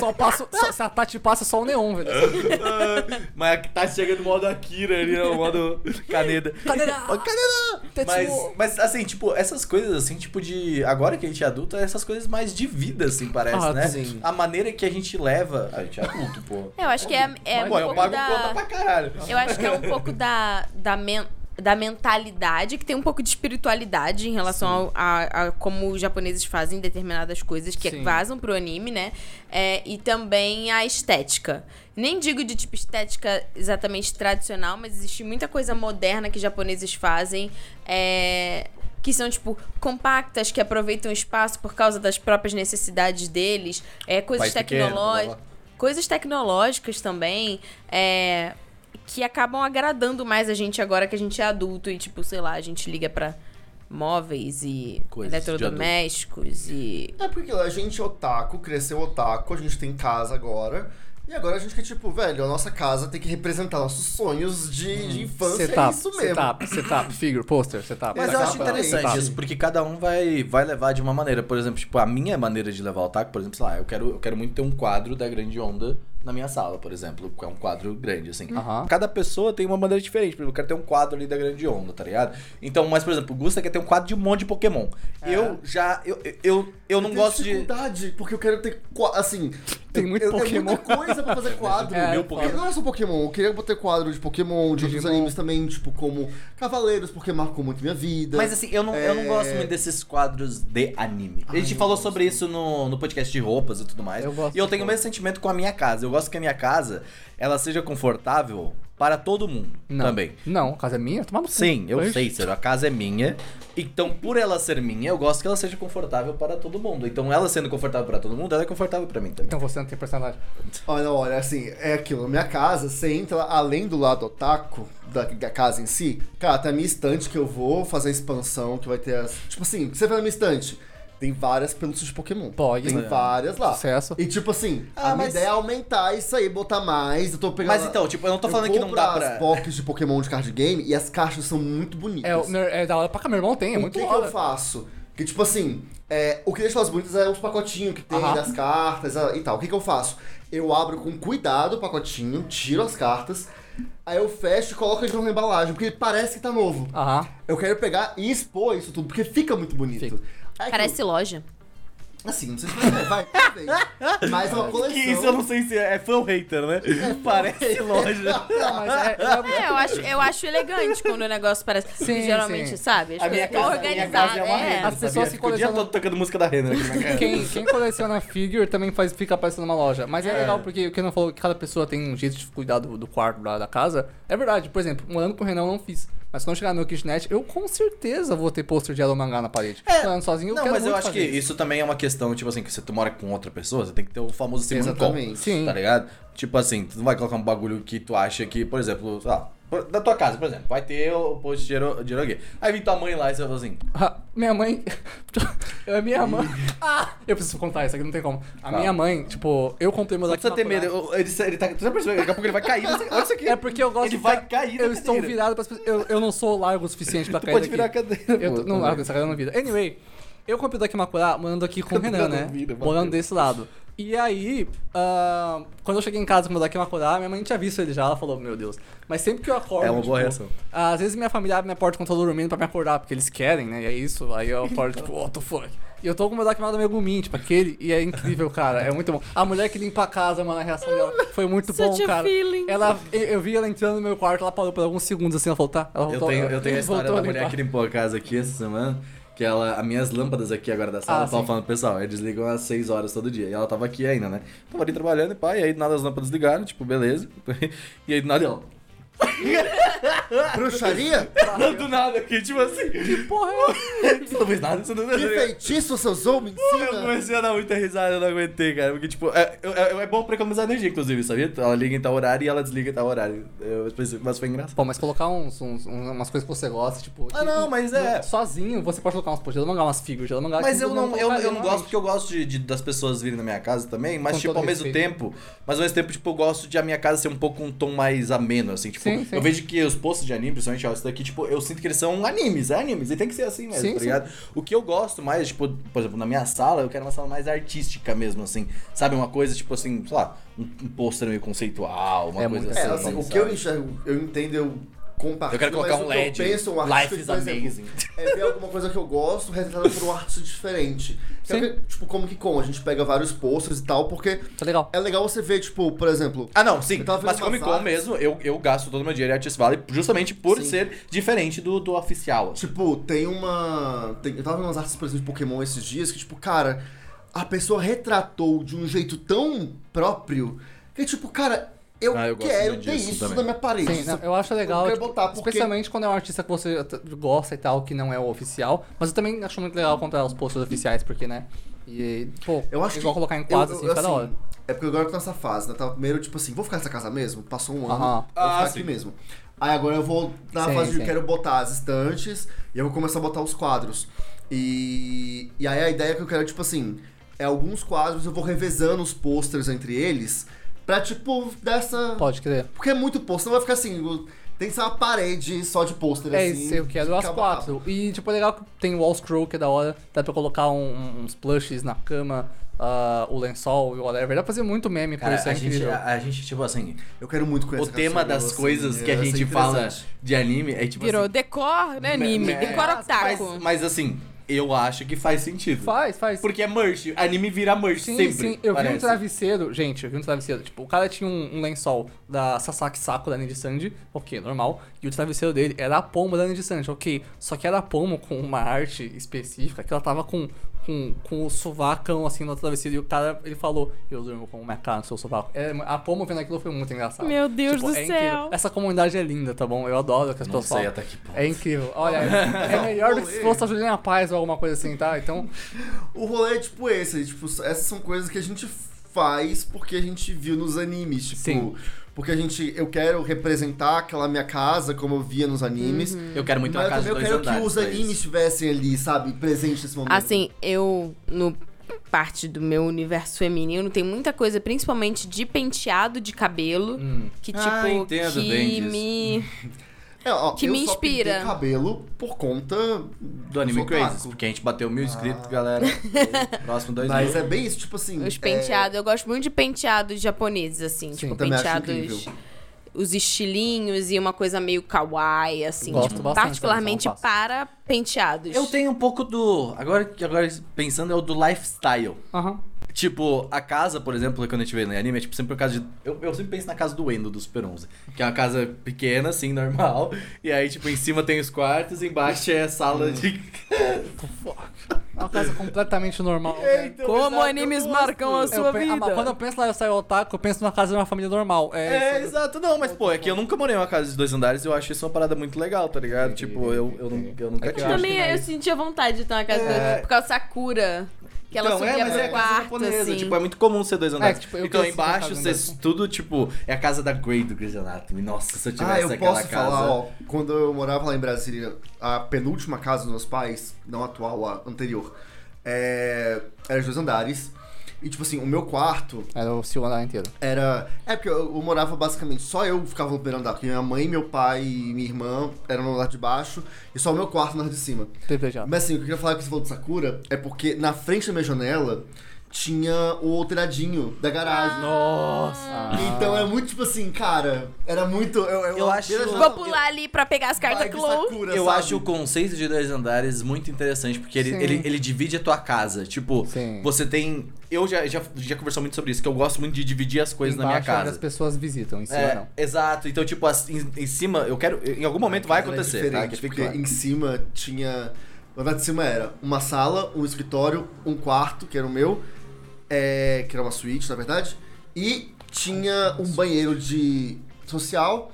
Só passa, só, se a Tati passa só o neon, velho. Ah, [laughs] Mas tá chegando no modo Akira ali, no modo Caneda. Caneda! Caneda! Mas, mas, assim, tipo, essas coisas, assim, tipo de... Agora que a gente é adulto, essas coisas mais de vida, assim, parece, Ah, né? sim. A maneira que a gente leva... A gente é adulto, pô. Eu acho que é, é Pô, um eu pouco pago da... conta pra caralho. Eu acho que é um pouco da, da, men- da mentalidade, que tem um pouco de espiritualidade em relação ao- a, a como os japoneses fazem determinadas coisas que Sim. vazam pro anime, né? É, e também a estética. Nem digo de tipo estética exatamente tradicional, mas existe muita coisa moderna que japoneses fazem. é, que são, tipo, compactas, que aproveitam o espaço por causa das próprias necessidades deles. É, coisas tecnológicas coisas tecnológicas também, é, que acabam agradando mais a gente agora que a gente é adulto e, tipo, sei lá, a gente liga pra móveis e Coisas eletrodomésticos e... É porque a gente é otaku, cresceu otaku, a gente tem casa agora. E agora a gente quer, tipo, velho, a nossa casa tem que representar nossos sonhos de, de infância. é Setup, isso mesmo. setup, setup, figure, poster, setup. Mas eu acho interessante Setup. isso, porque cada um vai, vai levar de uma maneira. Por exemplo, tipo, a minha maneira de levar o taco, por exemplo, sei lá, eu quero, eu quero muito ter um quadro da grande onda na minha sala, por exemplo, que é um quadro grande, assim. Aham. Cada pessoa tem uma maneira diferente. Por exemplo, eu quero ter um quadro ali da grande onda, tá ligado? Então, mas, por exemplo, o Gusta quer ter um quadro de um monte de Pokémon. Eu já. Eu, eu, eu, eu não gosto de. dificuldade, porque eu quero ter, assim... Tem muito eu, Pokémon. É muita coisa pra fazer [laughs] quadro. É, meu Porque não é só Pokémon, eu queria ter quadro de Pokémon, de outros animes também, tipo, como Cavaleiros, porque marcou muito minha vida. Mas assim, eu não, eu não É. gosto muito desses quadros de anime. A gente falou gosto. sobre isso no, no podcast de roupas e tudo mais. Eu gosto e eu tenho o mesmo sentimento com a minha casa. Eu gosto que a minha casa ela seja confortável para todo mundo Não. também. Não, a casa é minha? Toma no cu. Sim, eu Oxi. sei, Ciro. A casa é minha. Então, por ela ser minha, eu gosto que ela seja confortável para todo mundo. Então, ela sendo confortável para todo mundo, ela é confortável para mim também. Então você não tem personalidade. Olha, olha, assim, é aquilo. Na minha casa, você entra além do lado otaku, da, da casa em si, cara, tem a minha estante que eu vou fazer a expansão, que vai ter as. Tipo assim, você vai na minha estante, tem várias pelúcias de Pokémon. Pode. Tem É. várias lá. Sucesso. E tipo assim, Ah, a minha mas- ideia é aumentar isso aí, botar mais. Eu tô pegando. Mas então, tipo, eu não tô falando que não dá as pra. pockets de Pokémon de card game e as caixas são muito bonitas. É, o- é da hora pra cá, meu irmão tem, é o muito que, que eu faço? Que tipo assim, é, o que deixa elas bonitas é os pacotinhos que tem Aham. das cartas ah, e tal. O que, que eu faço? Eu abro com cuidado o pacotinho, tiro as cartas, aí eu fecho e coloco ele na embalagem, porque parece que tá novo. Aham. Eu quero pegar e expor isso tudo, porque fica muito bonito. Fica. Que Parece loja. eu- Assim, não sei se vai, vai, talvez. Mas é uma coleção. Que isso eu não sei se é, é fã ou hater, né? Parece loja. Não, mas é, é- É, eu acho, eu acho elegante quando o negócio parece. Sim, geralmente, sim. sabe? As A minha coisas casa, a minha casa é uma é. renda, As pessoas que Fica o dia colecionam- todo tocando música da Renner aqui na minha casa. Quem, quem coleciona figure também faz, fica aparecendo numa loja. Mas é, legal porque o que não falou que cada pessoa tem um jeito de cuidar do, do quarto da, da casa. É verdade, por exemplo, morando com o Renan eu não fiz. Mas quando chegar no meu kitnet, eu com certeza vou ter pôster de Yellow Mangá na parede. Morando sozinho, eu Não, quero mas eu acho que fazer isso também é uma questão, tipo assim, que se tu mora com outra pessoa, você tem que ter o famoso segundo Exatamente. com, Sim. tá ligado? Tipo assim, tu não vai colocar um bagulho que tu acha que, por exemplo, sei lá, por- da tua casa, por exemplo, vai ter o post de Ero- de Erogue. Aí vem tua mãe lá e você fala assim, Ah, minha mãe. a [laughs] minha mãe. Ah! Eu preciso contar isso aqui, não tem como. A Fala. minha mãe, tipo, eu comprei meu não precisa ter medo, eu- ele, ele tá, tu já percebeu, daqui a pouco ele vai cair, olha isso aqui. É porque eu gosto Ele de vai ficar- cair Eu estou virado para eu, eu não sou largo o suficiente pra [laughs] Tu cair pode daqui. virar a cadeira, Eu tô- não largo essa cadeira na vida. Anyway, eu comprei o Dakimakura morando aqui com o [laughs] Renan, né? Vira, Morando desse lado. E aí, ah, quando eu cheguei em casa com o meu Dakimakura, minha mãe tinha visto ele já, ela falou, meu Deus. Mas sempre que eu acordo, É uma boa tipo, reação. Às vezes minha família abre minha porta quando eu tô dormindo pra me acordar, porque eles querem, né? E é isso, aí eu acordo, tipo, what the fuck. E eu tô com o meu Dakimakura Megumin, tipo, aquele, e é incrível, cara, é muito bom. A mulher que limpa a casa, mano, a reação dela foi muito bom, Such a cara. feeling. Ela, eu, eu vi ela entrando no meu quarto, ela parou por alguns segundos assim, ela falou, tá. Ela Eu voltou, tenho, eu tenho a história da a mulher que limpou a casa aqui essa semana. Que ela, as minhas lâmpadas aqui agora da sala, Ah, tava sim. falando pro pessoal, eles ligam às 6 horas todo dia. E ela tava aqui ainda, né? Tava ali trabalhando e pá, e aí do nada as lâmpadas ligaram, tipo, beleza. [laughs] E aí do nada ela. [laughs] Bruxaria? do nada aqui, tipo assim. Que porra é essa? Você [laughs] não fez nada, você não Que feitiço você usou? Me Eu comecei a dar muita risada, eu não aguentei, cara. Porque, tipo, é, é, é bom pra economizar energia, inclusive, sabia? Ela liga em tal horário e ela desliga em tal horário. Eu mas foi engraçado. Bom, mas colocar uns, uns- umas coisas que você gosta, tipo. Ah, não, mas é. Sozinho, você pode colocar uns posts de mangá, umas figuras de mangá. Mas eu não, mundo eu, eu não gosto porque eu gosto de, de- das pessoas virem na minha casa também, mas Com tipo, ao mesmo respeito. tempo, mas ao mesmo tempo, tipo, eu gosto de a minha casa ser um pouco um tom mais ameno, assim, tipo, Sim, sim. eu vejo que os posts de anime, principalmente, ó, isso daqui, tipo, eu sinto que eles são animes, é animes, e tem que ser assim mesmo, Sim, tá sim. ligado? O que eu gosto mais, tipo, por exemplo, na minha sala, eu quero uma sala mais artística mesmo, assim, sabe? Uma coisa, tipo assim, sei lá, um, um pôster meio conceitual, uma É coisa assim. É, assim, o que eu enxergo, eu entendo, eu compartilho. Eu quero colocar mas um que LED. Eu penso, um artista, Life is por exemplo, amazing. É ver alguma coisa que eu gosto retratada por um artista diferente. Que Sim. que- tipo, como que com? A gente pega vários posters e tal, porque Tá legal. é legal você ver, tipo, por exemplo. Ah, não, sim. Mas Comic umas Con artes. mesmo, eu, eu gasto todo o meu dinheiro em Artist Valley justamente por Sim. ser diferente do, do oficial. assim. Tipo, tem uma. tem- eu tava vendo umas artes, por exemplo, de Pokémon esses dias, que, tipo, cara, a pessoa retratou de um jeito tão próprio que, tipo, cara, eu, Ah, eu quero ter isso também. na minha parede. Sim, não, eu acho legal, Eu tipo, botar, porque- especialmente quando é um artista que você gosta e tal, que não é o oficial. Mas eu também acho muito legal comprar os posters oficiais, porque, né? E, pô, Eu acho igual que colocar em eu- quadros eu- assim, fica da hora. É porque agora eu tô nessa fase, né? Tava primeiro, tipo assim, vou ficar nessa casa mesmo? Passou um ano, Aham. vou Ah, ficar sim. aqui mesmo. Aí agora eu vou na Sim, fase de sim. quero botar as estantes e eu vou começar a botar os quadros. E, e aí a ideia que eu quero tipo assim, é alguns quadros eu vou revezando os posters entre eles pra, tipo, dessa... Pode crer. Porque é muito pôster, não vai ficar assim... Tem que ser uma parede só de pôster, É assim. isso, eu quero as quatro. E, tipo, é legal que tem o wall scroll, que é da hora. Dá pra colocar um- uns plushes na cama, ah, o lençol e whatever. Dá pra fazer muito meme por Cara, isso, é a gente, incrível. a, a gente, tipo assim, Eu quero muito o conhecer tema essa das coisa, coisas assim, que a gente fala de anime é tipo Virou assim. decor, né, anime? é, decor mas, otaku. mas assim, eu acho que faz sentido. Faz, faz. Porque é merch, anime vira merch Sim, sempre. sim. Eu vi um parece. travesseiro, gente, eu vi um travesseiro. Tipo, o cara tinha um, um lençol da Sasaki Sako da Ninja Sanji, ok, normal. E o travesseiro dele era a pomo da Ninja Sanji, ok. Só que era a pomo com uma arte específica, que ela tava com, com, com o sovacão assim no travesseiro. E o cara, ele falou, eu durmo com uma cara no seu sovaco. É, a pomo vendo aquilo foi muito engraçado. Meu Deus Tipo, do é incrível. céu. Essa comunidade é linda, tá bom? Eu adoro que as Não pessoas sei falam. até que ponto. É incrível. Olha, é, é melhor do que se fosse a Juliana Paz ou alguma coisa assim, tá? Então, O rolê é tipo esse, tipo, essas são coisas que a gente faz porque a gente viu nos animes, tipo, Sim. Porque a gente, eu quero representar aquela minha casa como eu via nos animes, Uhum. Eu quero muito mas uma eu casa também dois eu quero que os animes estivessem ali, sabe, presentes nesse momento. Assim, eu, no parte do meu universo feminino, tem muita coisa, principalmente de penteado de cabelo, hum, que tipo, Ah, que bem disso. me... [laughs] É, ó, que eu me inspira. cabelo por conta Do Anime. Crazy, porque a gente bateu mil inscritos, galera. [laughs] Próximo dois Mas mil. é bem isso, tipo assim. Os é, penteados, eu gosto muito de penteados japoneses, assim. Sim. tipo, Eu penteados. Os estilinhos e uma coisa meio kawaii, assim. Gosto tipo, bastante particularmente para penteados. Eu tenho um pouco do. Agora, agora pensando, é o do lifestyle. Aham. Tipo, a casa, por exemplo, quando a gente vê no anime, é tipo sempre a casa de. Eu, eu sempre penso na casa do Endo, do Super 11. Que é uma casa pequena, assim, normal. E aí, tipo, em cima tem os quartos, embaixo é a sala de. É uma casa completamente normal. né? Então, Como exato, eu animes marcam a Eu sua pe- ah, vida. quando eu penso lá, eu saio otaku, eu penso numa casa de uma família normal. É, É, isso. exato. Não, mas, pô, é que eu nunca morei em uma casa de dois andares e eu acho isso uma parada muito legal, tá ligado? Tipo, eu, eu, não- eu nunca É que tive. eu Também eu sentia vontade de ter uma casa É. do... por causa da Sakura. Que ela então, é, subia mas pro é a casa quarto, japonesa. assim. Tipo, é muito comum ser dois andares. tipo, eu então, embaixo, casa vocês tudo, tipo, é a casa da Grey do Grey's Anatomy. Nossa, se eu tivesse Ah, eu aquela posso casa... falar, ó, quando eu morava lá em Brasília, a penúltima casa dos meus pais, não a atual, a anterior, é, era de dois andares. E, tipo assim, o meu quarto Era o seu andar inteiro. era. É porque eu, eu morava basicamente, só eu ficava no primeiro andar, porque minha mãe, meu pai e minha irmã eram no andar de baixo e só o meu quarto no andar de cima. Privilegiado. Mas assim, o que eu queria falar que você falou de Sakura é porque na frente da minha janela tinha o telhadinho da garagem. Nossa! Então é muito tipo assim, cara, era muito. Eu, eu, Eu acho- Vou pular ali pra pegar as cartas Clow. Sakura, Eu sabe? acho o conceito de dois andares muito interessante, porque ele, Sim. ele, ele divide a tua casa. Tipo, Sim. você tem. Eu já, já, já conversou muito sobre isso, que eu gosto muito de dividir as coisas na minha Embaixo é casa. as pessoas visitam, em cima É, não. exato. Então, tipo, as- em, em cima, eu quero. Em algum momento vai é acontecer, tá? Que porque claro. em cima tinha. O andar de cima era uma sala, um escritório, um quarto, que era o meu, é, que era uma suíte, na verdade, e tinha um banheiro de social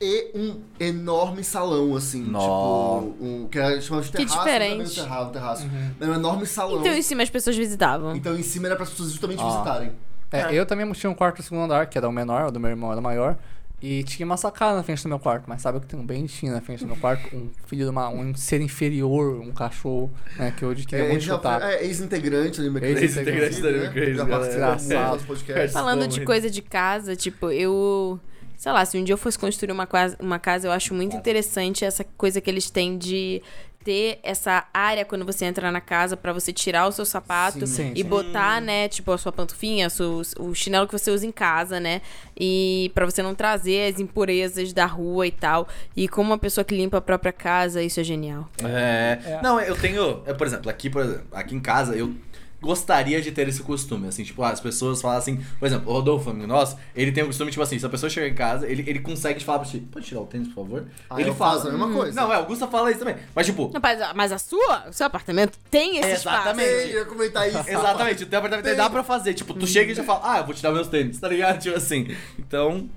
e um enorme salão, assim, Nó. tipo, um, que era chamado de Que terraço, diferente. não era bem um terraço, um terraço. Era um enorme salão. Então em cima as pessoas visitavam. Então em cima era para as pessoas justamente Ah. visitarem. É, É. eu também tinha um quarto no segundo andar, que era o menor, o do meu irmão era o maior. E tinha uma sacada na frente do meu quarto, mas sabe o que tem um bem tinha na frente do meu quarto? Um filho de uma, um ser inferior, um cachorro, né? Que eu queria É, muito já chutar. é ex-integrante ali, Ex-integrante da Crazy, podcasts. Falando de muito. coisa de casa, tipo, eu. Sei lá, se um dia eu fosse construir uma casa, uma casa, eu acho muito interessante essa coisa que eles têm de ter essa área quando você entra na casa pra você tirar o seu sapato Sim, e sim. botar, né, tipo, a sua pantufinha, a sua- o chinelo que você usa em casa, né? E pra você não trazer as impurezas da rua e tal. E como uma pessoa que limpa a própria casa, isso é genial. É. É. Não, eu tenho. é, Por exemplo, aqui, por exemplo, aqui em casa, eu gostaria de ter esse costume, assim, tipo, as pessoas falam assim, por exemplo, o Rodolfo, amigo nosso, ele tem o costume, tipo assim, se a pessoa chegar em casa, ele, ele consegue falar pra ti, pode tirar o tênis, por favor? Ah, ele fala. faço a mesma coisa. Não, é, o Gusta fala isso também. Mas, tipo, Não, Mas, mas a sua, o seu apartamento tem esse Exatamente. espaço. Ia comentar isso. exatamente, o teu apartamento Tem. dá pra fazer. Tipo, tu chega e já fala, ah, eu vou tirar meus tênis, tá ligado? Tipo assim. Então.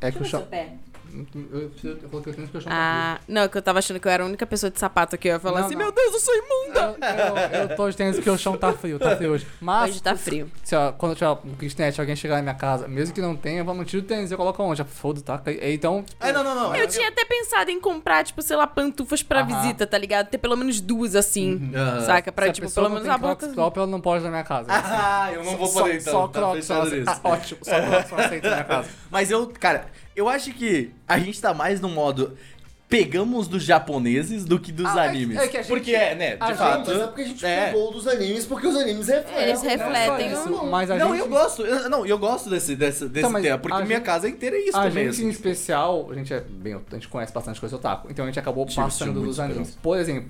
É que o chão. Eu, eu coloquei o tênis porque o chão tá Ah, não, é que eu tava achando que eu era a única pessoa de sapato aqui. Eu ia falar Não, assim, não. meu Deus, eu sou imunda! eu, eu tô de tênis porque o chão tá frio, tá frio hoje. [laughs] Mas, Hoje tá frio. se, ó, quando tiver um kitnet, alguém chegar na minha casa, mesmo que não tenha, vamos tirar o tênis, eu coloco onde? Já foda, tá? Então, tipo, Ah, não, não, não. Eu tinha até pensado em comprar, tipo, sei lá, pantufas pra Aham. visita, tá ligado? Ter pelo menos duas assim. Aham. Saca? Pra, se a tipo, pessoa pelo não menos tem a Crocs boca. próprio, ela não pode na minha casa. Ah, eu não vou Só- poder então. Só tá Crocs, isso. ah, ótimo. Só Crocs eu aceito na minha casa. [laughs] Mas eu, cara, eu acho que a gente tá mais no modo. Pegamos dos japoneses do que dos Ah, é que- animes. é que a gente- Porque é, né? De a fato. Mas é porque a gente é. pegou dos animes, porque os animes refletem. Eles refletem Não, isso, mas a não, gente... eu gosto. eu- não, eu gosto desse, desse, desse Então, tema, porque a minha gente- casa inteira é isso a também. gente, assim, em tipo. especial, a gente é bem, a gente conhece bastante coisa otaku. Então a gente acabou Tive- passando dos animes. esperança. Por exemplo,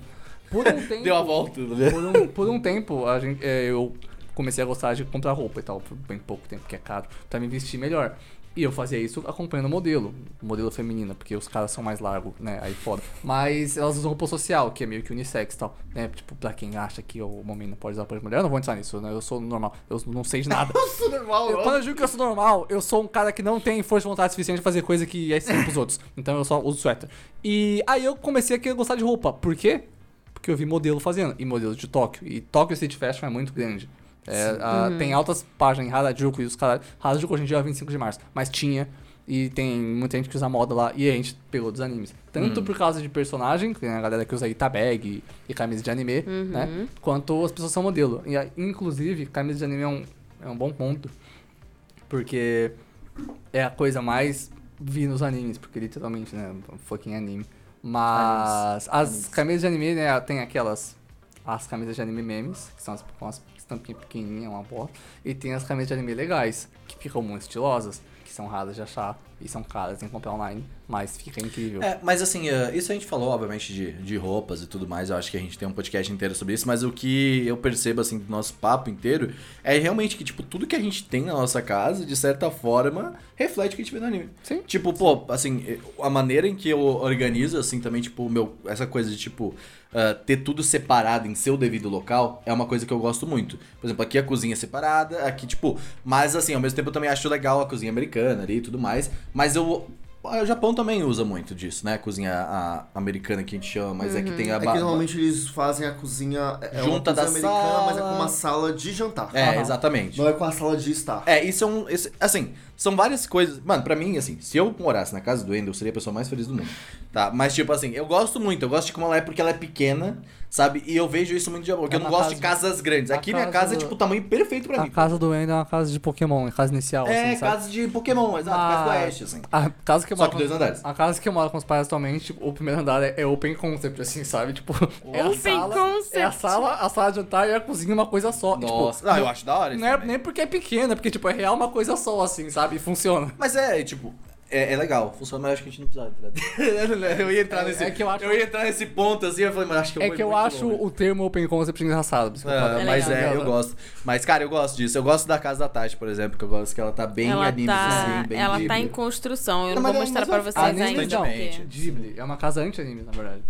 por um [laughs] tempo. Deu a volta, né? Por um, por um tempo, a gente, é, eu comecei a gostar de comprar roupa e tal, por bem pouco tempo, que é caro, pra me vestir melhor. E eu fazia isso acompanhando o modelo, o modelo feminino, porque os caras são mais largos, né? Aí foda. Mas elas usam roupa social, que é meio que unissex e tal, né? Tipo, pra quem acha que o homem não pode usar roupa de mulher, eu não vou entrar nisso, né? Eu sou normal, eu não sei de nada. [laughs] Nossa, normal, Eu, quando eu digo que eu sou normal, eu sou um cara que não tem força de vontade suficiente de fazer coisa que é estranha pros outros. Então eu só uso suéter. E aí eu comecei a querer gostar de roupa. Por quê? Porque eu vi modelo fazendo. E modelo de Tóquio. E Tóquio City Fashion é muito grande. É, a- Tem altas páginas em Harajuku e os caras. Harajuku hoje em dia é 25 de março. Mas tinha. E tem muita gente que usa moda lá. E a gente pegou dos animes. Tanto por causa de personagem, que tem a galera que usa Itabag e, e camisa de anime, né? Quanto as pessoas são modelo. E, inclusive, camisa de anime é um, é um bom ponto. Porque é a coisa mais vi nos animes, porque literalmente, né, um fucking anime. Mas as camisas de anime, né, tem aquelas as camisas de anime memes, que são as com as estampinhas pequenininhas, uma bosta, e tem as camisas de anime legais, que ficam muito estilosas, que são raras de achar e são caras, que comprar online, mas fica incrível. É, mas assim, eh, isso a gente falou, obviamente, de, de roupas e tudo mais. Eu acho que a gente tem um podcast inteiro sobre isso, mas o que eu percebo, assim, do nosso papo inteiro é realmente que, tipo, tudo que a gente tem na nossa casa, de certa forma, reflete o que a gente vê no anime. Sim. Tipo, pô, assim, eh, a maneira em que eu organizo, assim, também, tipo, meu, essa coisa de, tipo, ah, ter tudo separado em seu devido local é uma coisa que eu gosto muito. Por exemplo, aqui a cozinha é separada, aqui, tipo, mas assim, ao mesmo tempo eu também acho legal a cozinha americana ali e tudo mais, mas eu. O Japão também usa muito disso, né? A cozinha a- americana que a gente chama, mas é que tem a É que normalmente eles fazem a cozinha. É uma Junta da americana, mas é com sala. uma sala de jantar. É, exatamente. Não é com a sala de estar. É, isso é um. esse- assim, são várias coisas. Mano, pra mim, assim, se eu morasse na casa do Ender, eu seria a pessoa mais feliz do mundo. Tá? Mas, tipo assim, eu gosto muito. Eu gosto de como ela é porque ela é pequena, sabe? E eu vejo isso muito de amor. Porque É eu não gosto de casa- casas grandes. a Aqui minha casa casa é, do- tipo, o tamanho perfeito pra A mim. casa do Ender é uma casa de Pokémon, é casa inicial, É, assim, sabe? casa de Pokémon, exato, casa do Ah, Oeste, assim. A casa que eu Só moro que com- dois andares. A casa que eu moro com os pais atualmente, tipo, o primeiro andar é, é open concept, assim, sabe? Tipo, é a Open sala, concept. É a sala, a sala de jantar e a cozinha uma coisa só. Nossa, Tipo, não, eu acho da hora isso não é também. nem porque é pequena, porque, tipo, é real uma coisa só, assim, sabe? E funciona. Mas é, tipo, é, é legal, funciona, mas acho que a gente não precisava entrar. [laughs] eu ia entrar É- nesse. é que eu acho- ia entrar nesse ponto assim, eu falei, mas acho que eu É que eu acho longe. o termo open concept engraçado. eu Ah. É mas legal. é, eu gosto. Mas, cara, eu gosto disso. Eu gosto da casa da Tati, por exemplo, que eu gosto que ela tá bem ela anime, tá, assim, bem ela tá Ghibli. em construção. Eu Não, não, vou mas- mostrar pra vocês ainda. constantemente. porque- Ghibli. É uma casa anti-anime, na verdade.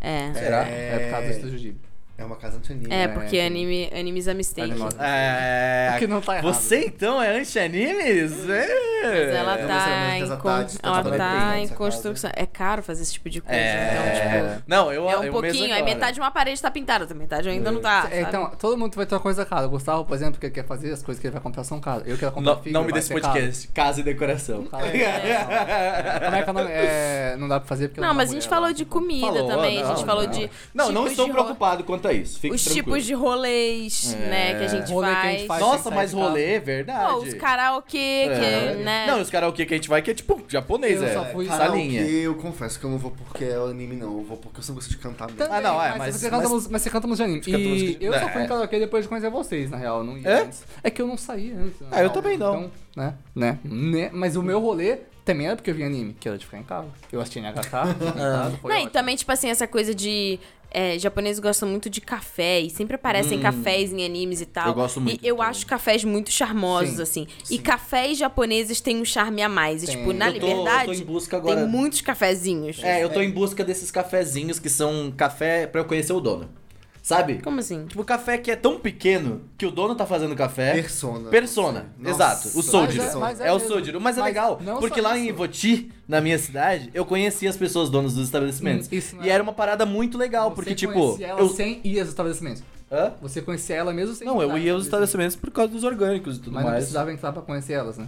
É. Será? É, por causa do estúdio Ghibli. É uma casa anti-anime. É, É, porque anime, animes a mistake. Animosa. É. O que não tá errado. Você então é anti-animes? É. Mas ela É, tá é em, con- ela tá em construção. É caro fazer esse tipo de coisa. É. Então, tipo, Não, eu é eu um mesmo pouquinho. Agora. metade de uma parede tá pintada, outra metade ainda não tá. É, sabe? então, todo mundo vai ter uma coisa cara. O Gustavo, por exemplo, que ele quer fazer, as coisas que ele vai comprar são caras. Eu quero comprar Não, figure, não me desse caro. podcast. Casa e decoração. Como é que é o nome? É, não dá pra fazer porque Não, é mas a gente falou de comida também. a não, gente falou não. de. Não, não tipos estou preocupado quanto a isso. Fique Os tranquilo. tipos de rolês, É. né, que a gente Rolê que a faz. gente faz. Nossa, mas rolê, é verdade. Pô, os karaokê, É. que, né? Não, os karaokê que a gente vai que é tipo japonês, Eu é. só fui- salinha. Karaokê, eu confesso que eu não vou porque é o anime, não. Eu vou porque eu sempre gosto de cantar mesmo. Também, Ah, não, é, mas- você mas- canta, mus- mas você canta música de anime. Você E música de- eu só É. fui em karaokê depois de conhecer vocês, na real. Não ia É? antes. É que eu não saía antes. Ah, eu também não. Então, né, né, né. Mas o meu rolê também era porque eu via anime, que era de ficar em casa. Eu assistia em HK, fiquei em casa, foi Não, e também, tipo assim, essa coisa de. É, japoneses gostam muito de café e sempre aparecem cafés em animes e tal. Hum. Eu gosto muito E eu também. acho cafés muito charmosos, Sim, assim. E cafés japoneses têm um charme a mais. E, tipo, na Eu tô- liberdade, eu tô em busca agora- tem muitos cafezinhos. É, eu tô em busca desses cafezinhos que são café pra eu conhecer o dono. Sabe? Como assim? Tipo, café que é tão pequeno que o dono tá fazendo café. Persona. Persona, Nossa. exato. O Soldiro. Mas é- mas é, é o mesmo. Soldiro. Mas é Mas legal, não porque lá em isso. Ivoti, na minha cidade, eu conhecia as pessoas donas dos estabelecimentos. Hum, isso não e é- era uma parada muito legal, Você porque, tipo. conhecia ela Eu... sem ir aos estabelecimentos. Hã? Você conhecia ela mesmo sem Não, eu ia aos estabelecimentos por causa dos orgânicos e tudo Mas não mais. precisava entrar pra conhecer elas, né?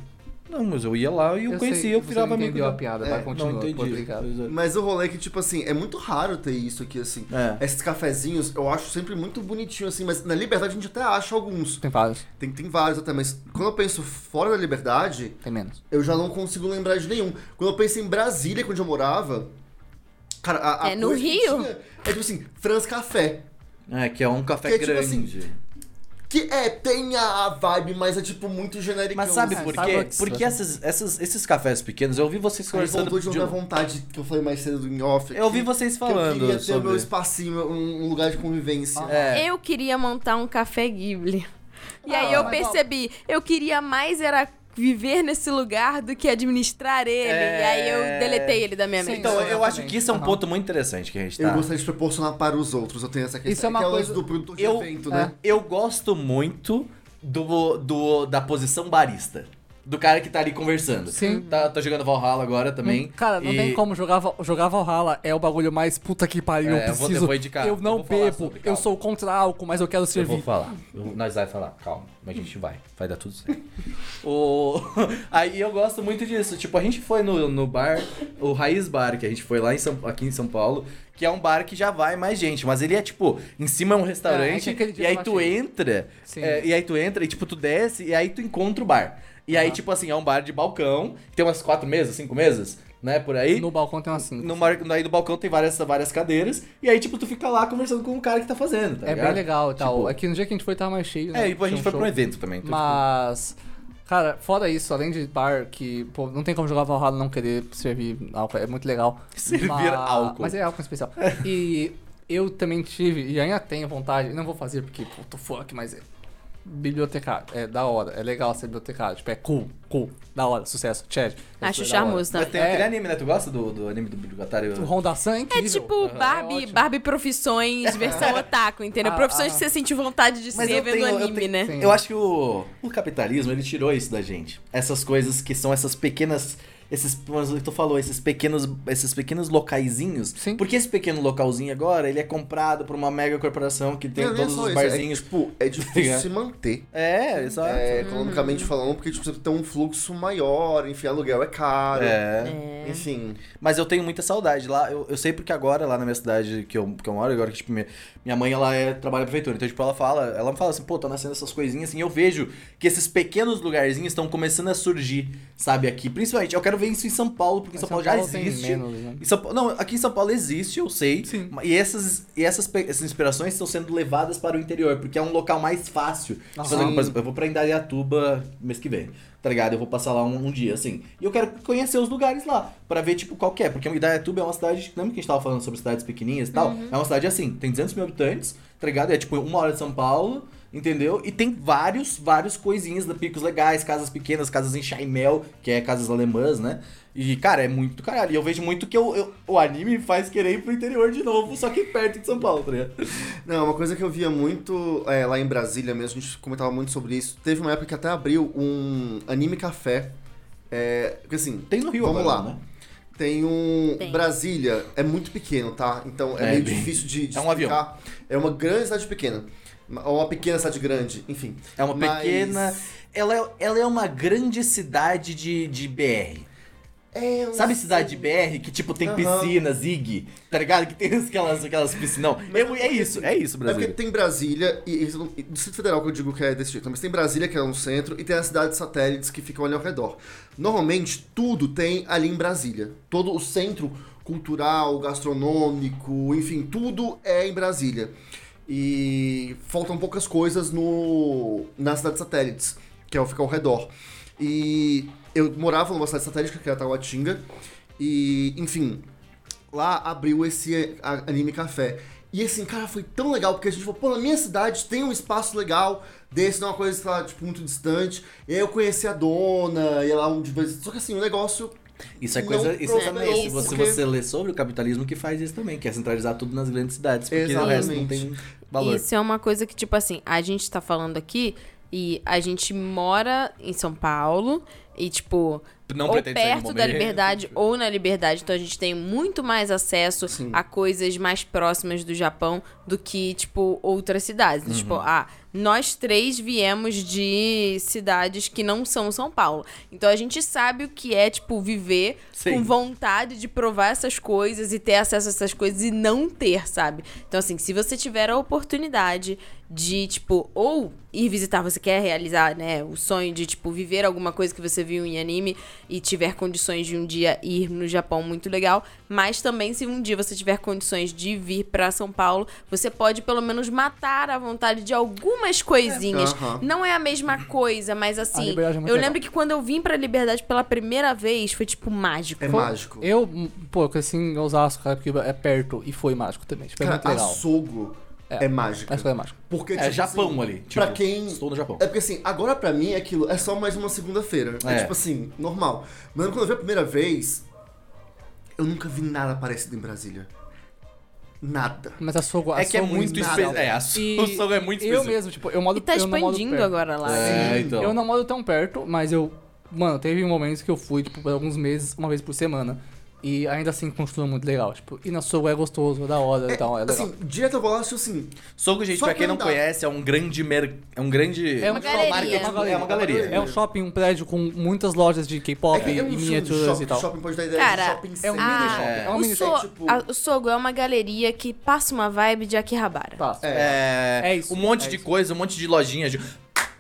Não, mas eu ia lá e eu, conhecia, sei, eu virava não amigo. entendeu a piada, É, vai não. Não entendi. Mas o rolê é que, tipo assim, é muito raro ter isso aqui, assim. É. Esses cafezinhos, eu acho sempre muito bonitinho, assim, mas na Liberdade a gente até acha alguns. Tem vários, Tem, tem vários até, mas quando eu penso fora da Liberdade, tem menos. eu já não consigo lembrar de nenhum. Quando eu penso em Brasília, onde eu morava, cara, a, a É no coisa que Rio? tinha é tipo assim, Franz Café. É, que é um café Que é tipo grande. Que é, tem a vibe, mas é tipo muito genérico. Mas sabe por quê? Starbucks, Porque essas, essas- esses cafés pequenos, eu ouvi vocês Aí conversando. voltou de de- uma vontade que eu falei mais cedo em off. Eu ouvi vocês que Eu falando queria ter o sobre- meu espacinho, um um lugar de convivência. É. Eu queria montar um café Ghibli. E aí Ah, eu mas, ó. percebi, eu queria mais era viver nesse lugar do que administrar ele. É. E aí eu deletei ele da minha mente. Então, eu Exatamente. acho que isso é um Aham. ponto muito interessante que a gente tá. Eu gostaria de proporcionar para os outros. Eu tenho essa questão. Isso é uma coisa- do produtor de Eu- evento, é. né? Eu gosto muito do, do da posição barista. Do cara que tá ali conversando. Sim. Tá, tá jogando Valhalla agora também. Cara, não e- tem como jogar, jogar Valhalla. É o bagulho mais puta que pariu. É, eu eu vou- preciso. eu vou indicar, eu eu não falar bebo. sobre, eu sou contra álcool, mas eu quero Eu vou servir. falar. Eu- nós vai falar, calma. Mas a gente vai. Vai dar tudo certo. o... [laughs] Aí eu gosto muito disso. Tipo, a gente foi no, no bar, o Raiz Bar, que a gente foi lá em São, aqui em São Paulo, que é um bar que já vai mais gente. Mas ele é, tipo, em cima é um restaurante, É, dia e aí eu tu entra, é, e aí tu entra, e tipo, tu desce, e aí tu encontra o bar. E aí, tipo assim, é um bar de balcão, tem umas quatro mesas, cinco mesas, né, por aí. No balcão tem umas cinco. No, aí no balcão tem várias, várias cadeiras, e aí, tipo, tu fica lá conversando com o cara que tá fazendo, tá é ligado? bem legal e tal. Tipo, é que no dia que a gente foi tava mais cheio, né? É, e a gente foi um pra um show. evento também. Então, Mas, cara, fora isso, além de bar que, pô, não tem como jogar Valhalla não querer servir álcool, é muito legal. Servir Mas- álcool. Mas é álcool especial. [laughs] E eu também tive, e ainda tenho vontade, não vou fazer porque, puto, fuck, mas é bibliotecário, é da hora, é legal ser bibliotecário, tipo, é cool, cool, da hora, sucesso, Chad. é Acho hora. charmoso Mas também. tem É. aquele anime, né? Tu gosta do, do anime do bibliotekário? O Rondaçan é É tipo Barbie, ótimo. Barbie Profissões versão [laughs] otaku, entendeu? Ah, Profissões ah. que você sentiu vontade de Mas ser eu vendo tenho- eu anime, tenho- né? Sim. Eu acho que o, o capitalismo, ele tirou isso da gente. Essas coisas que são essas pequenas... Esses, mas o que tu falou, esses pequenos, esses pequenos locaizinhos. Sim. Porque esse pequeno localzinho agora, ele é comprado por uma mega corporação que tem Não, todos só os isso, é barzinhos. tipo, é difícil [laughs] se manter. É, exato. É, economicamente falando, porque tipo, você tem um fluxo maior, enfim, aluguel é caro. É. Enfim. Mas eu tenho muita saudade lá. Eu, eu sei porque agora, lá na minha cidade que eu, que eu moro, agora que, tipo, minha, minha mãe, ela é, trabalha na prefeitura. Então, tipo, ela fala, ela me fala assim, pô, tá nascendo essas coisinhas assim. E eu vejo que esses pequenos lugarzinhos estão começando a surgir, sabe, aqui. Principalmente, eu quero ver isso em São Paulo, porque em São, Paulo, já tem existe. menos, né? São Paulo- não, aqui em São Paulo existe, eu sei. Sim. E essas, e essas, essas inspirações estão sendo levadas para o interior, porque é um local mais fácil. fazer. Por exemplo, eu vou pra Indaiatuba mês que vem, tá ligado? Eu vou passar lá um, um dia, assim. E eu quero conhecer os lugares lá, pra ver, tipo, qual que é. Porque Indaiatuba é uma cidade, lembra que a gente tava falando sobre cidades pequenininhas e tal? Uhum. É uma cidade assim, tem 200 mil habitantes, tá ligado? É tipo uma hora de São Paulo, entendeu? E tem vários, vários coisinhas da picos legais, casas pequenas, casas em Chaimel, que é casas alemãs, né? E, cara, é muito do caralho. E eu vejo muito que eu, eu- o anime faz querer ir pro interior de novo, só que perto de São Paulo, tá ligado? [laughs] Não, uma coisa que eu via muito é, lá em Brasília mesmo, a gente comentava muito sobre isso. Teve uma época que até abriu um anime café. É, porque assim, Tem no Rio Vamos agora, lá. né? tem um. Tem. Brasília é muito pequeno, tá? Então é, É, meio bem- difícil de, de é um avião. explicar. É uma grande cidade pequena. Ou uma pequena cidade grande, enfim. É uma Mas- pequena. Ela é, ela é uma grande cidade de, de BR. É, Sabe cidade de. BR que, tipo, tem Aham. piscina, zig, tá ligado? Que tem aquelas, aquelas piscinas. Não, Mas é, é isso, é isso, É porque Brasil. tem Brasília, e, e, Distrito Federal que eu digo que é desse jeito, mas tem Brasília que é no centro e tem as cidades satélites que ficam ali ao redor. Normalmente, tudo tem ali em Brasília. Todo o centro cultural, gastronômico, enfim, tudo é em Brasília. E faltam poucas coisas no nas cidades satélites, que é o que fica ao redor. E eu morava numa cidade satélite que era Taguatinga, e, enfim, lá abriu esse a- anime café. E assim, cara, foi tão legal, porque a gente falou, pô, na minha cidade tem um espaço legal desse, não é uma coisa, sei lá, tipo, muito distante. E aí eu conheci a dona, ia lá um de vez. Só que assim, o negócio. Isso é não coisa. Isso também. Se você, porque- você lê sobre o capitalismo que faz isso também, que é centralizar tudo nas grandes cidades. Porque o resto não Exatamente. tem valor. Isso é uma coisa que, tipo assim, a gente tá falando aqui e a gente mora em São Paulo e, tipo, Não ou perto da liberdade ou na liberdade. Então a gente tem muito mais acesso Sim. a coisas mais próximas do Japão do que, tipo, outras cidades. Uhum. Tipo, ah, nós três viemos de cidades que não são São Paulo. Então a gente sabe o que é, tipo, viver Sim. com vontade de provar essas coisas e ter acesso a essas coisas e não ter, sabe? Então, assim, se você tiver a oportunidade de, tipo, ou ir visitar, você quer realizar, né, o sonho de, tipo, viver alguma coisa que você viu em anime e tiver condições de um dia ir no Japão, muito legal. Mas também, se um dia você tiver condições de vir pra São Paulo, você pode pelo menos matar a vontade de algumas coisinhas. Aham. Não é a mesma coisa, mas assim, é eu legal. lembro que quando eu vim pra Liberdade pela primeira vez, foi tipo mágico. É Foi- mágico. Eu, pô, eu cresci em Osasco, cara, porque é perto e foi mágico também. Tipo, é Cara, muito legal. açougo é, É. mágico. Acho que é mágico. Porque, É tipo, Japão assim, ali. Tipo, pra quem. Estou no Japão. É porque assim, agora pra mim aquilo é só mais uma segunda-feira. É. É. tipo assim, normal. Mas quando eu vi a primeira vez, eu nunca vi nada parecido em Brasília. Nada. Mas açougo, É que é açougo muito específico. É, a su- o som é muito Eu específico. mesmo, tipo, eu moro E tá eu expandindo agora lá. É, então. Eu não moro tão perto, mas eu. Mano, teve momentos que eu fui, tipo, por alguns meses, uma vez por semana. E ainda assim continua muito legal. Tipo, e na sua é gostoso, é da hora e tal, é legal. assim, direto lá, acho assim. Sogo, gente, Só pra quem não conhece, é um grande mer... é um grande É uma um galeria. É uma galeria. É uma galeria. É um shopping, um prédio com muitas lojas de K-pop é, é um e miniaturas shopping, e tal. shopping pode dar ideia Cara, de shopping é um mini shopping. É um o, mini so, shopping. tipo- o Sogo é uma galeria que passa uma vibe de Akihabara. Tá. É, É isso, um monte é de isso. coisa, um monte de lojinhas de...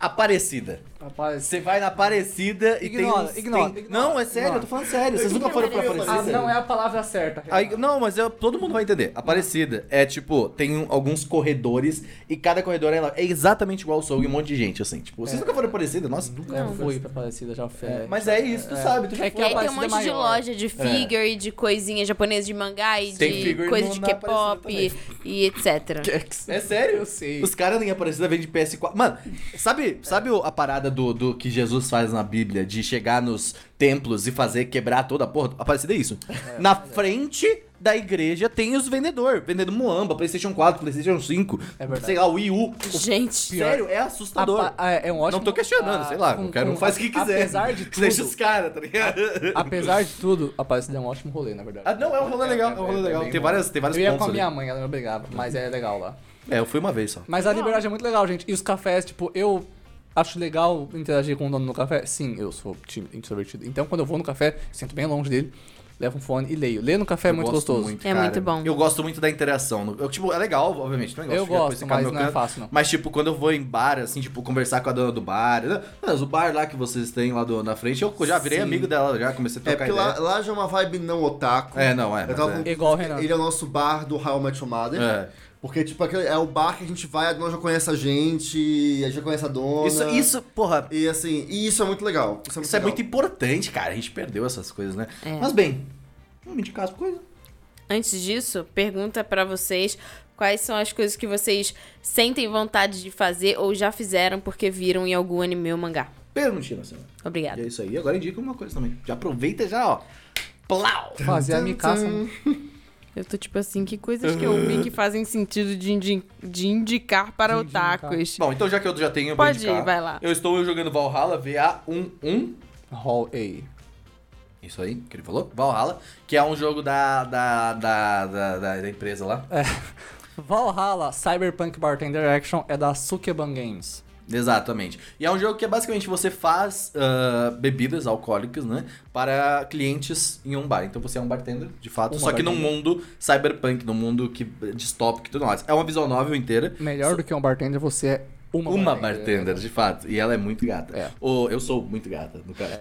Aparecida. Rapaz, Você vai na Aparecida e Ignora, tem, uns- ignora, tem- ignora, Não, é sério, ignora. eu tô falando sério. Vocês nunca foram pra Aparecida? ah, não é a palavra certa. Aí, não, mas eu- todo mundo vai entender. Aparecida é tipo, tem um- alguns corredores e cada corredor é, é exatamente igual ao Soul e um monte de gente, assim. Tipo, vocês nunca foram Aparecida? Nossa, nunca. Eu fui pra Parecida, já fui. É, Mas é isso, tu sabe, tu já É que E aí tem um Aparecida monte de é maior. loja de figure, de coisinhas japonesas de mangá e Tem de no- de Aparecida K-pop e etc. É sério? Eu sei. Os caras nem Aparecida vendem PS4. Mano, sabe, sabe a parada do, do que Jesus faz na Bíblia de chegar nos templos e fazer quebrar toda a porra? Aparecida é isso. na frente da igreja tem os vendedores. Vendendo Moamba, PlayStation 4, PlayStation 5, É verdade. sei lá, Wii U. Gente, Sério, é assustador. A pa- é, é um ótimo. Não tô questionando, ah, sei lá, com- um com- faz o que quiser. Apesar de [laughs] tudo. Deixa os caras, tá ligado? Apesar de tudo, a Aparecida é um ótimo rolê, na verdade. Ah, não, é um rolê legal, é um rolê legal. Tem bom. várias, tem vários Eu ia com a ali. minha mãe, ela me obrigava, mas é legal lá. É, eu fui uma vez só. Mas a liberdade é muito legal, gente. E os cafés, tipo, eu acho legal interagir com o dono do café. Sim, eu sou tímido, introvertido. Então, quando eu vou no café, sinto bem longe dele, levo um fone e leio. Ler no café é Eu muito gosto gostoso. É muito bom. Eu gosto muito da interação. Eu, tipo, é legal, obviamente. Não Eu gosto mas no não é canto. fácil, não. Mas, tipo, quando eu vou em bar, assim, tipo, conversar com a dona do bar. Mas o bar lá que vocês têm lá do, na frente, eu já virei Sim. amigo dela, já comecei a É trocar porque ideia. lá, lá já é uma vibe não otaku. É, não, é. Eu mas tava é. com- Igual o Renan. Ele é o nosso bar do How Your Mother. É. Porque, tipo, é o bar que a gente vai, a dona já conhece a gente, a gente já conhece a dona. Isso, isso, porra, E assim, e isso é muito legal. Isso é muito, isso é legal. muito importante, cara. A gente perdeu essas coisas, né? É. Mas bem, vamos indicar as coisas. Antes disso, pergunta pra vocês quais são as coisas que vocês sentem vontade de fazer ou já fizeram porque viram em algum anime ou mangá. Perguntinha na semana. E Obrigada. é isso aí. Agora indica uma coisa também. Já aproveita e já, ó. Plau! Fazer a micaça. [laughs] Eu tô tipo assim, que coisas que eu vi que [laughs] fazem sentido de, indi- de indicar para De indicar. otakus. Bom, então já que eu já tenho, eu vou Pode indicar. ir, vai lá. Eu estou jogando Valhalla VA11. Hall A. Isso aí, que ele falou? Valhalla, que é um jogo da, da, da, da, da- da empresa lá. [laughs] Valhalla Cyberpunk Bartender Action é da Sukeban Games. Exatamente. E é um jogo que é basicamente você faz ah, bebidas alcoólicas, né? Para clientes em um bar. Então você é um bartender, de fato. Uma só que num bartender. mundo cyberpunk, num mundo que, distópico e tudo mais. É uma visual novel inteira. Melhor do que um bartender, você é uma, Uma, bartender, de fato. E ela é muito gata. É. Ou eu sou muito gata, no caso.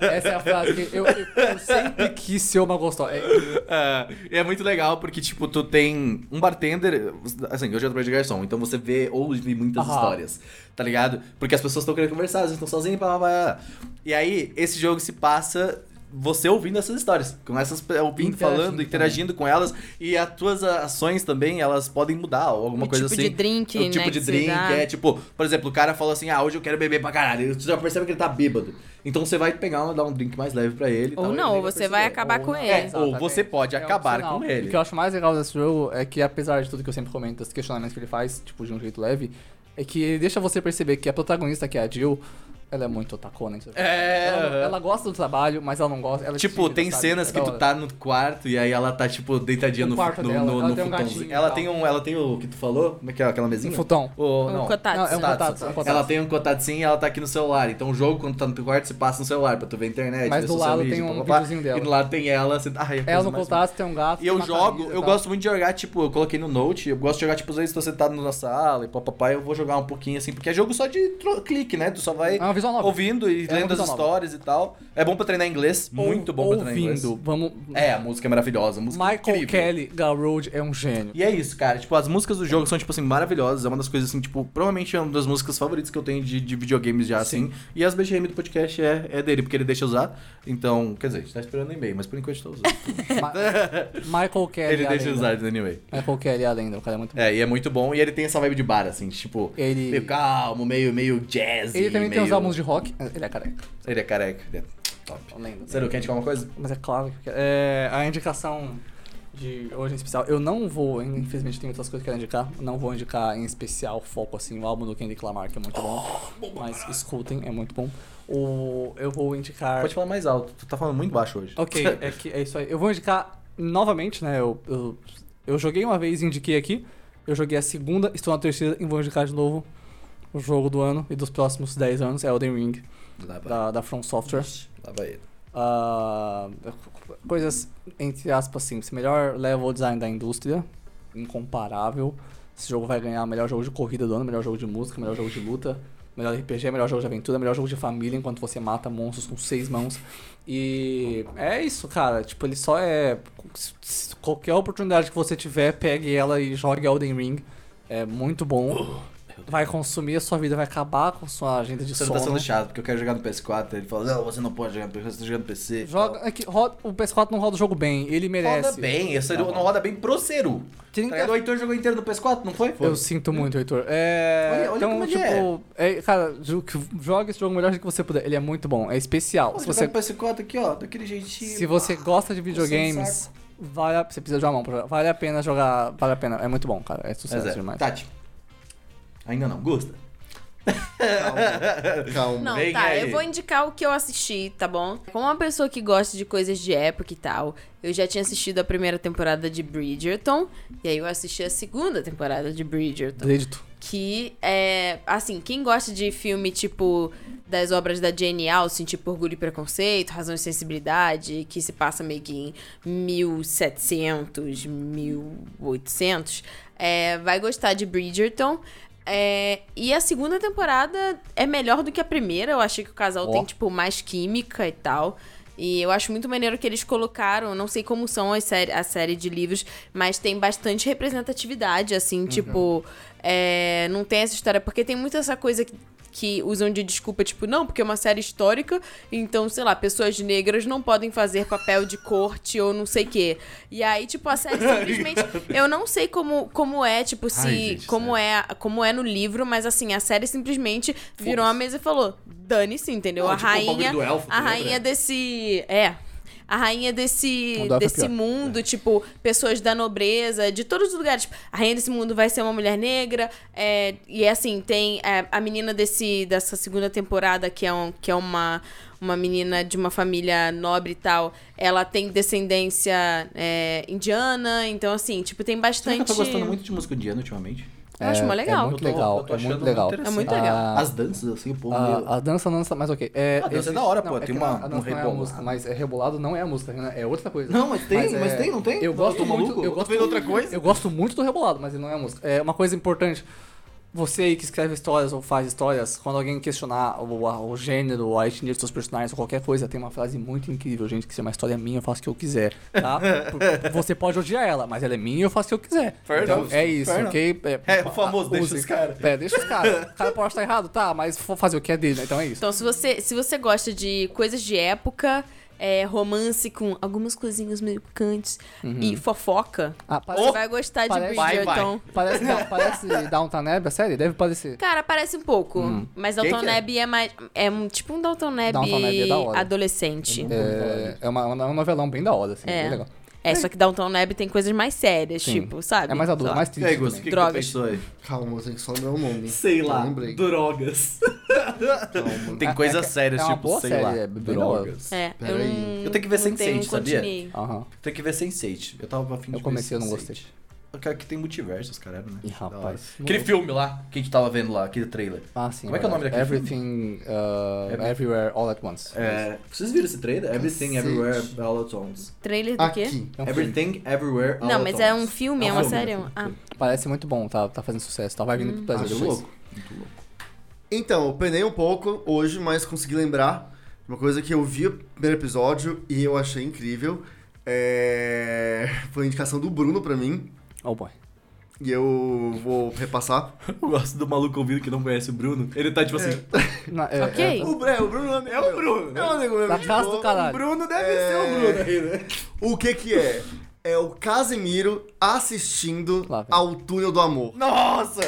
Essa é a frase que eu, eu, eu sempre quis ser uma gostosa. É, É, e é muito legal porque, tipo, tu tem um bartender. Assim, eu já trabalhei de garçom, então você vê, ouve muitas Aham. histórias, tá ligado? Porque as pessoas estão querendo conversar, elas estão sozinhas, blá, blá, blá. E aí, esse jogo se passa. Você ouvindo essas histórias, com essas ouvindo, Interagindo falando, também. interagindo com elas, e as tuas ações também, elas podem mudar, ou alguma O coisa tipo assim. de drink, o tipo né, de que você drink, é tipo, por exemplo, o cara falou assim: ah, hoje eu quero beber pra caralho. Tu já percebe que ele tá bêbado. Então você vai pegar, dar um drink mais leve pra ele. Ou tal, não, ele você vai acabar Ou com não. ele. É, ou você pode É acabar opcional. com O ele. que eu acho mais legal desse jogo é que, apesar de tudo que eu sempre comento, dos questionamentos que ele faz, tipo, de um jeito leve, é que ele deixa você perceber que a protagonista, que é a Jill, ela é muito otacona. entendeu? É, Ela, ela gosta do trabalho, mas ela não gosta. Ela é Tipo, tem sabe? cenas É que tu tá no quarto e aí ela tá, tipo, deitadinha No no, quarto no, dela, no, ela no tem um gatinho ela tem um. Ela tem o que tu falou? Como é que é aquela mesinha? Um futão. O, Um não, kotatsu. Não, é um Tatsu. kotatsu, é um. Ela tem um kotatsu e ela tá aqui no celular. Então o jogo, quando tá no teu quarto, você passa no celular pra tu ver a internet. Mas do lado tem um pá. videozinho dela. E do lado tem ela. Você... Ai, é Ela no contato tem um gato. E eu jogo, eu gosto muito de jogar, tipo, eu coloquei no Note, eu gosto de jogar, tipo, às vezes tô sentado na sala e papapá, eu vou jogar um pouquinho assim, porque é jogo só de clique, né? Tu só vai uma visual novel. ouvindo e É lendo as histórias e tal. É bom pra treinar inglês, muito bom pra treinar inglês. Ouvindo, vamos... É, a música é maravilhosa, a música é Michael incrível. Kelly, Garroad é um gênio. E é isso, cara. Tipo, as músicas do jogo são, tipo assim, maravilhosas. É uma das coisas, assim, tipo, provavelmente é uma das músicas favoritas que eu tenho de, de videogames já, assim. E as BGM do podcast é, é dele, porque ele deixa usar. Então, quer dizer, a gente tá esperando em e-mail, mas por enquanto tá usando. Ma- Michael Kelly ele deixa lenda. usar anyway. Michael Kelly é a lenda, o cara é muito bom. É, e é muito bom. E ele tem essa vibe de bar, assim, tipo, Ele- meio calmo, meio, meio jazz. Ele também tem meio... álbuns de rock. Ele é careca. Ele é careca. Ele é top. É uma lenda. Sério, quer indicar uma coisa? Mas é claro que é, a indicação de hoje em especial, eu não vou, infelizmente tem outras coisas que eu quero indicar, não vou indicar em especial foco assim o álbum do Kendrick Lamar, que é muito bom, mas escutem, é muito bom. O, eu vou indicar Pode falar mais alto. Tu tá falando muito baixo hoje. Ok, é, que, é isso aí. Eu vou indicar novamente, né? Eu, eu, eu joguei uma vez e indiquei aqui. Eu joguei a segunda, estou na terceira e vou indicar de novo o jogo do ano e dos próximos 10 anos, é Elden Ring, da, da From Software. Lá vai ele. Ah, coisas, entre aspas, simples. Melhor level design da indústria, incomparável. Esse jogo vai ganhar melhor jogo de corrida do ano, melhor jogo de música, melhor jogo de luta. Melhor RPG, melhor jogo de aventura, melhor jogo de família, enquanto você mata monstros com seis mãos. E é isso, cara. Tipo, ele só é. Qualquer oportunidade que você tiver, pegue ela e jogue Elden Ring. É muito bom. Vai consumir a sua vida, vai acabar com sua agenda de Você não sono. tá sendo chato, porque eu quero jogar no PS4. Ele fala, não, você não pode jogar no PS4, você tá jogando no PC. Joga, é que roda- o PS4 não roda o jogo bem, ele merece. Roda bem, esse Tá não bom. roda bem pro Ceru. Tá? O Heitor jogou inteiro no PS4, não foi? Eu sinto muito, Heitor. É, Olha- olha então, como ele tipo, é, cara, jo- que- joga esse jogo o melhor jeito que você puder. Ele é muito bom, é especial. Pô, se você, no PS4 aqui, ó, daquele jeitinho. se você gosta de videogames, vale a, você precisa de uma mão pra jogar. Vale a pena jogar, vale a pena. É muito bom, cara. É sucesso é. demais. Tati. Ainda não, gosta? Calma. Calma. Não, Vem tá, aí. eu vou indicar o que eu assisti, tá bom? Como uma pessoa que gosta de coisas de época e tal, eu já tinha assistido a primeira temporada de Bridgerton, e aí eu assisti a segunda temporada de Bridgerton. Acredito. Que é, assim, quem gosta de filme tipo das obras da Jane Austen, tipo Orgulho e Preconceito, Razão e Sensibilidade, que se passa meio que em 1700, 1800, é, vai gostar de Bridgerton. É, e a segunda temporada é melhor do que a primeira. Eu achei que o casal Ó. tem, tipo, mais química e tal. E eu acho muito maneiro que eles colocaram, não sei como são as série, a série de livros, mas tem bastante representatividade, assim, tipo, é, não tem essa história, porque tem muito essa coisa que, que usam de desculpa, tipo, não, porque é uma série histórica, então, sei lá, pessoas negras não podem fazer papel de corte ou não sei o quê. E aí, tipo, a série [laughs] simplesmente. Eu não sei como, como é, tipo, se. Ai, gente, como, é, como é no livro, mas assim, a série simplesmente virou a mesa e falou: dane-se, entendeu? Não, a tipo, rainha. do elfo, a rainha lembra? desse. É. A rainha desse, é desse mundo, tipo, pessoas da nobreza, de todos os lugares. Tipo, a rainha desse mundo vai ser uma mulher negra. é, e assim, tem é, a menina desse, dessa segunda temporada, que é, um, que é uma, uma menina de uma família nobre e tal. Ela tem descendência é, indiana. Então, assim, tipo, tem bastante. eu tô gostando muito de música indiana ultimamente? Eu acho mó legal. É muito tô- legal, eu tô é achando muito legal. É muito legal. Ah, As danças, assim, o povo A, meio... a dança não, mas ok. É, A dança é esse- da hora, pô, não, é tem que uma- a um é a rebolado. música, mas é rebolado não é a música, né? é outra coisa. Não, mas tem, mas é- tem, não tem? Eu gosto muito, maluco? eu gosto outra coisa? Eu gosto muito do rebolado, mas não é a música. É uma coisa importante. Você aí que escreve histórias ou faz histórias, quando alguém questionar o, a- o gênero, a etnia dos seus personagens ou qualquer coisa, tem uma frase muito incrível, gente, que se é uma história minha, eu faço o que eu quiser, tá? [laughs] Você pode odiar ela, mas ela é minha e eu faço o que eu quiser. Fair então, enough, é isso, fair ok? É, o famoso, deixa use. os caras. É, deixa os caras. O cara pode estar errado, tá, mas vou fazer o que é dele, né? então é isso. Então, se você, se você gosta de coisas de época, é, romance com algumas coisinhas meio picantes e fofoca, Ah, você parece, vai gostar de Parece- Vai, vai. Bridgerton. parece, parece Downton Abbey, a série? Deve parecer. Cara, parece um pouco. Mas Quem Dalton que é? Abbey é mais. É um, tipo um Dalton Abbey, Downton Abbey é adolescente. É, é, uma, é um novelão bem da hora, assim, É. bem legal. É, só que Downton Abbey tem coisas mais sérias, Sim. tipo, sabe? É mais adulto, mais triste aí, Gus, o também. que, que tu Drogas. pensou aí? Calma, tem que só lembrar o nome. Sei lá, lembrei. drogas. Tem É- coisas é- sérias, é tipo, sei série, lá, é drogas. É, eu, não, Eu tenho que ver não Sense8, tenho- sabia? Aham. Tem que ver Sense8. Eu tava afim de Eu comecei, eu não ver gostei. Sense8. Eu quero que tem multiversos, caralho, né? Ih, rapaz. Aquele filme lá, que a gente tava vendo lá, aquele trailer. Ah, sim. Como é que é o nome daquele Everything, uh, Every- Everywhere, All at Once. É, vocês viram esse trailer? Everything, Cacete. Everywhere, All at Once. Trailer do quê? Aqui. É um filme. Everything, Everywhere, All Não, at mas Once. é um filme, é, É um uma filme, série. é Ah, filme. Parece muito bom, tá, tá fazendo sucesso. Tá, vai vindo pro Brasil Muito depois. louco. Muito louco. Então, eu penei um pouco hoje, mas consegui lembrar de uma coisa que eu vi no primeiro episódio e eu achei incrível. É... [laughs] Foi a indicação do Bruno pra mim. Oh boy. E eu vou repassar. [laughs] Eu gosto do maluco ouvindo que não conhece o Bruno. Ele tá tipo assim. [laughs] Na- é- Ok. é- O, Bre- o Bruno é amigo É o. Bruno, né? É um amigo meu. Da casa do caralho. Bruno deve É. ser o Bruno aí, né? O que que é? É o Casemiro assistindo Lá ao Túnel do Amor. Nossa!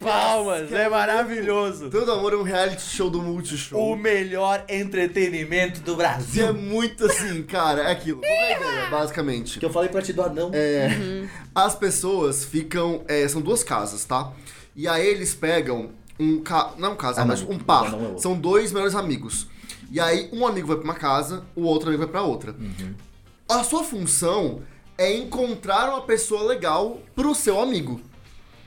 Palmas, é maravilhoso. O Túnel do Amor é um reality show do O Multishow. melhor entretenimento do E é Brasil. muito assim, cara, é aquilo. Qual é a ideia, basicamente? Que eu falei pra ti do anão. É, As pessoas ficam. é, são duas casas, tá? E aí eles pegam um ca... Não um casal, Ah, mas não. um par. Não, não é outro. são dois melhores amigos. E aí um amigo vai pra uma casa, o outro amigo vai pra outra. Uhum. A sua função é encontrar uma pessoa legal pro seu amigo.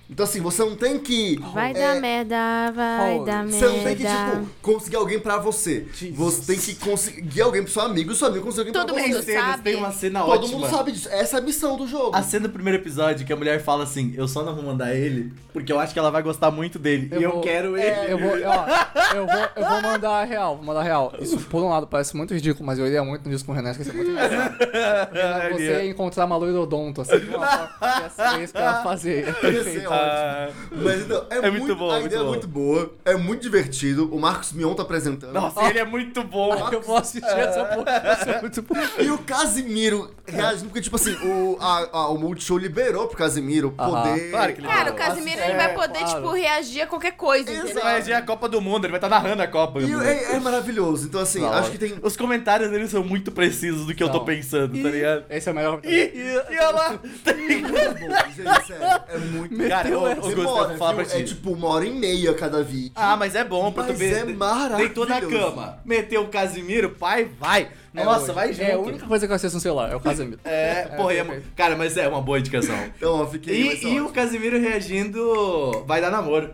Então, assim, você não tem que. Vai é, dar merda, vai dar merda. Você não tem que, tipo, conseguir alguém pra você. Você tem que conseguir alguém pro seu amigo e o seu amigo conseguir alguém Todo pra mundo você. sabe. tem uma cena Todo ótima. mundo sabe disso. Essa é a missão do jogo. A cena do primeiro episódio que a mulher fala assim: Eu só não vou mandar ele porque eu acho que ela vai gostar muito dele. Eu e eu vou- quero ele. Eu vou, ó, [laughs] eu vou, eu vou mandar a real, vou mandar a real. Isso, por um lado, parece muito ridículo, mas eu iria muito no disco com o René, que ia ser muito engraçado. [laughs] Você ia encontrar uma loirodonto, assim, uma isso que eu ia fazer. Ia Ah, Mas então, é, É muito, muito bom, A muito ideia bom. é muito boa, é muito divertido. O Marcos Mion tá apresentando. Nossa, ele é muito bom. Eu vou assistir essa porra, ser muito bom. E o Casimiro reagindo, porque, tipo assim, o, a, a- o Multishow liberou pro Casimiro poder. Claro que ele Cara, o. Casimiro É, ele vai poder, claro. tipo, reagir a qualquer coisa, Exato. entendeu? Vai ser a Copa do Mundo, ele vai estar narrando a Copa. E é, é maravilhoso. Então, assim, Da acho que tem. Os comentários dele são muito precisos do que eu tô pensando, tá ligado? Esse é o melhor. E, e, e olha lá. Muito [laughs] bom, gente, sério. É muito Cara, eu, eu Você Gustavo, mora, fala pra viu? É ti. tipo uma hora e meia cada vídeo. Ah, mas é bom pra tu Mas ver. é maravilhoso. Deitou na cama, meteu o Casimiro, pai, vai. Nossa, vai junto. É a única coisa que eu assisto no celular, é o Casemiro. É, porra, é, perfeito. cara, mas é uma boa indicação. Então, ó, fiquei. E, e o. Casimiro reagindo vai dar namoro.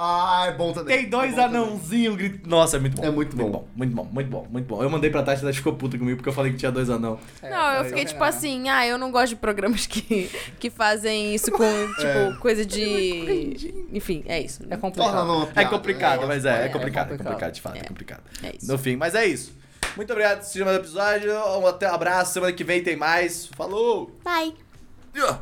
Ah, é bom também. Tem dois É anãozinhos gritando. Nossa, é muito bom. É muito bom. Muito bom, muito bom, muito bom. Eu mandei pra Tati, ela ficou puta comigo porque eu falei que tinha dois anão. É, Não, eu fiquei tipo René- assim, ah, eu não gosto de programas que, [laughs] que fazem isso com, tipo, coisa de. Enfim, é isso. É complicado. É complicado, né? mas é, é, É complicado, é complicado. de fato, é, É. complicado. É isso. No fim, mas é isso. Muito obrigado por assistir mais um episódio. Um até um abraço. Semana que vem tem mais. Falou! Bye. Yeah.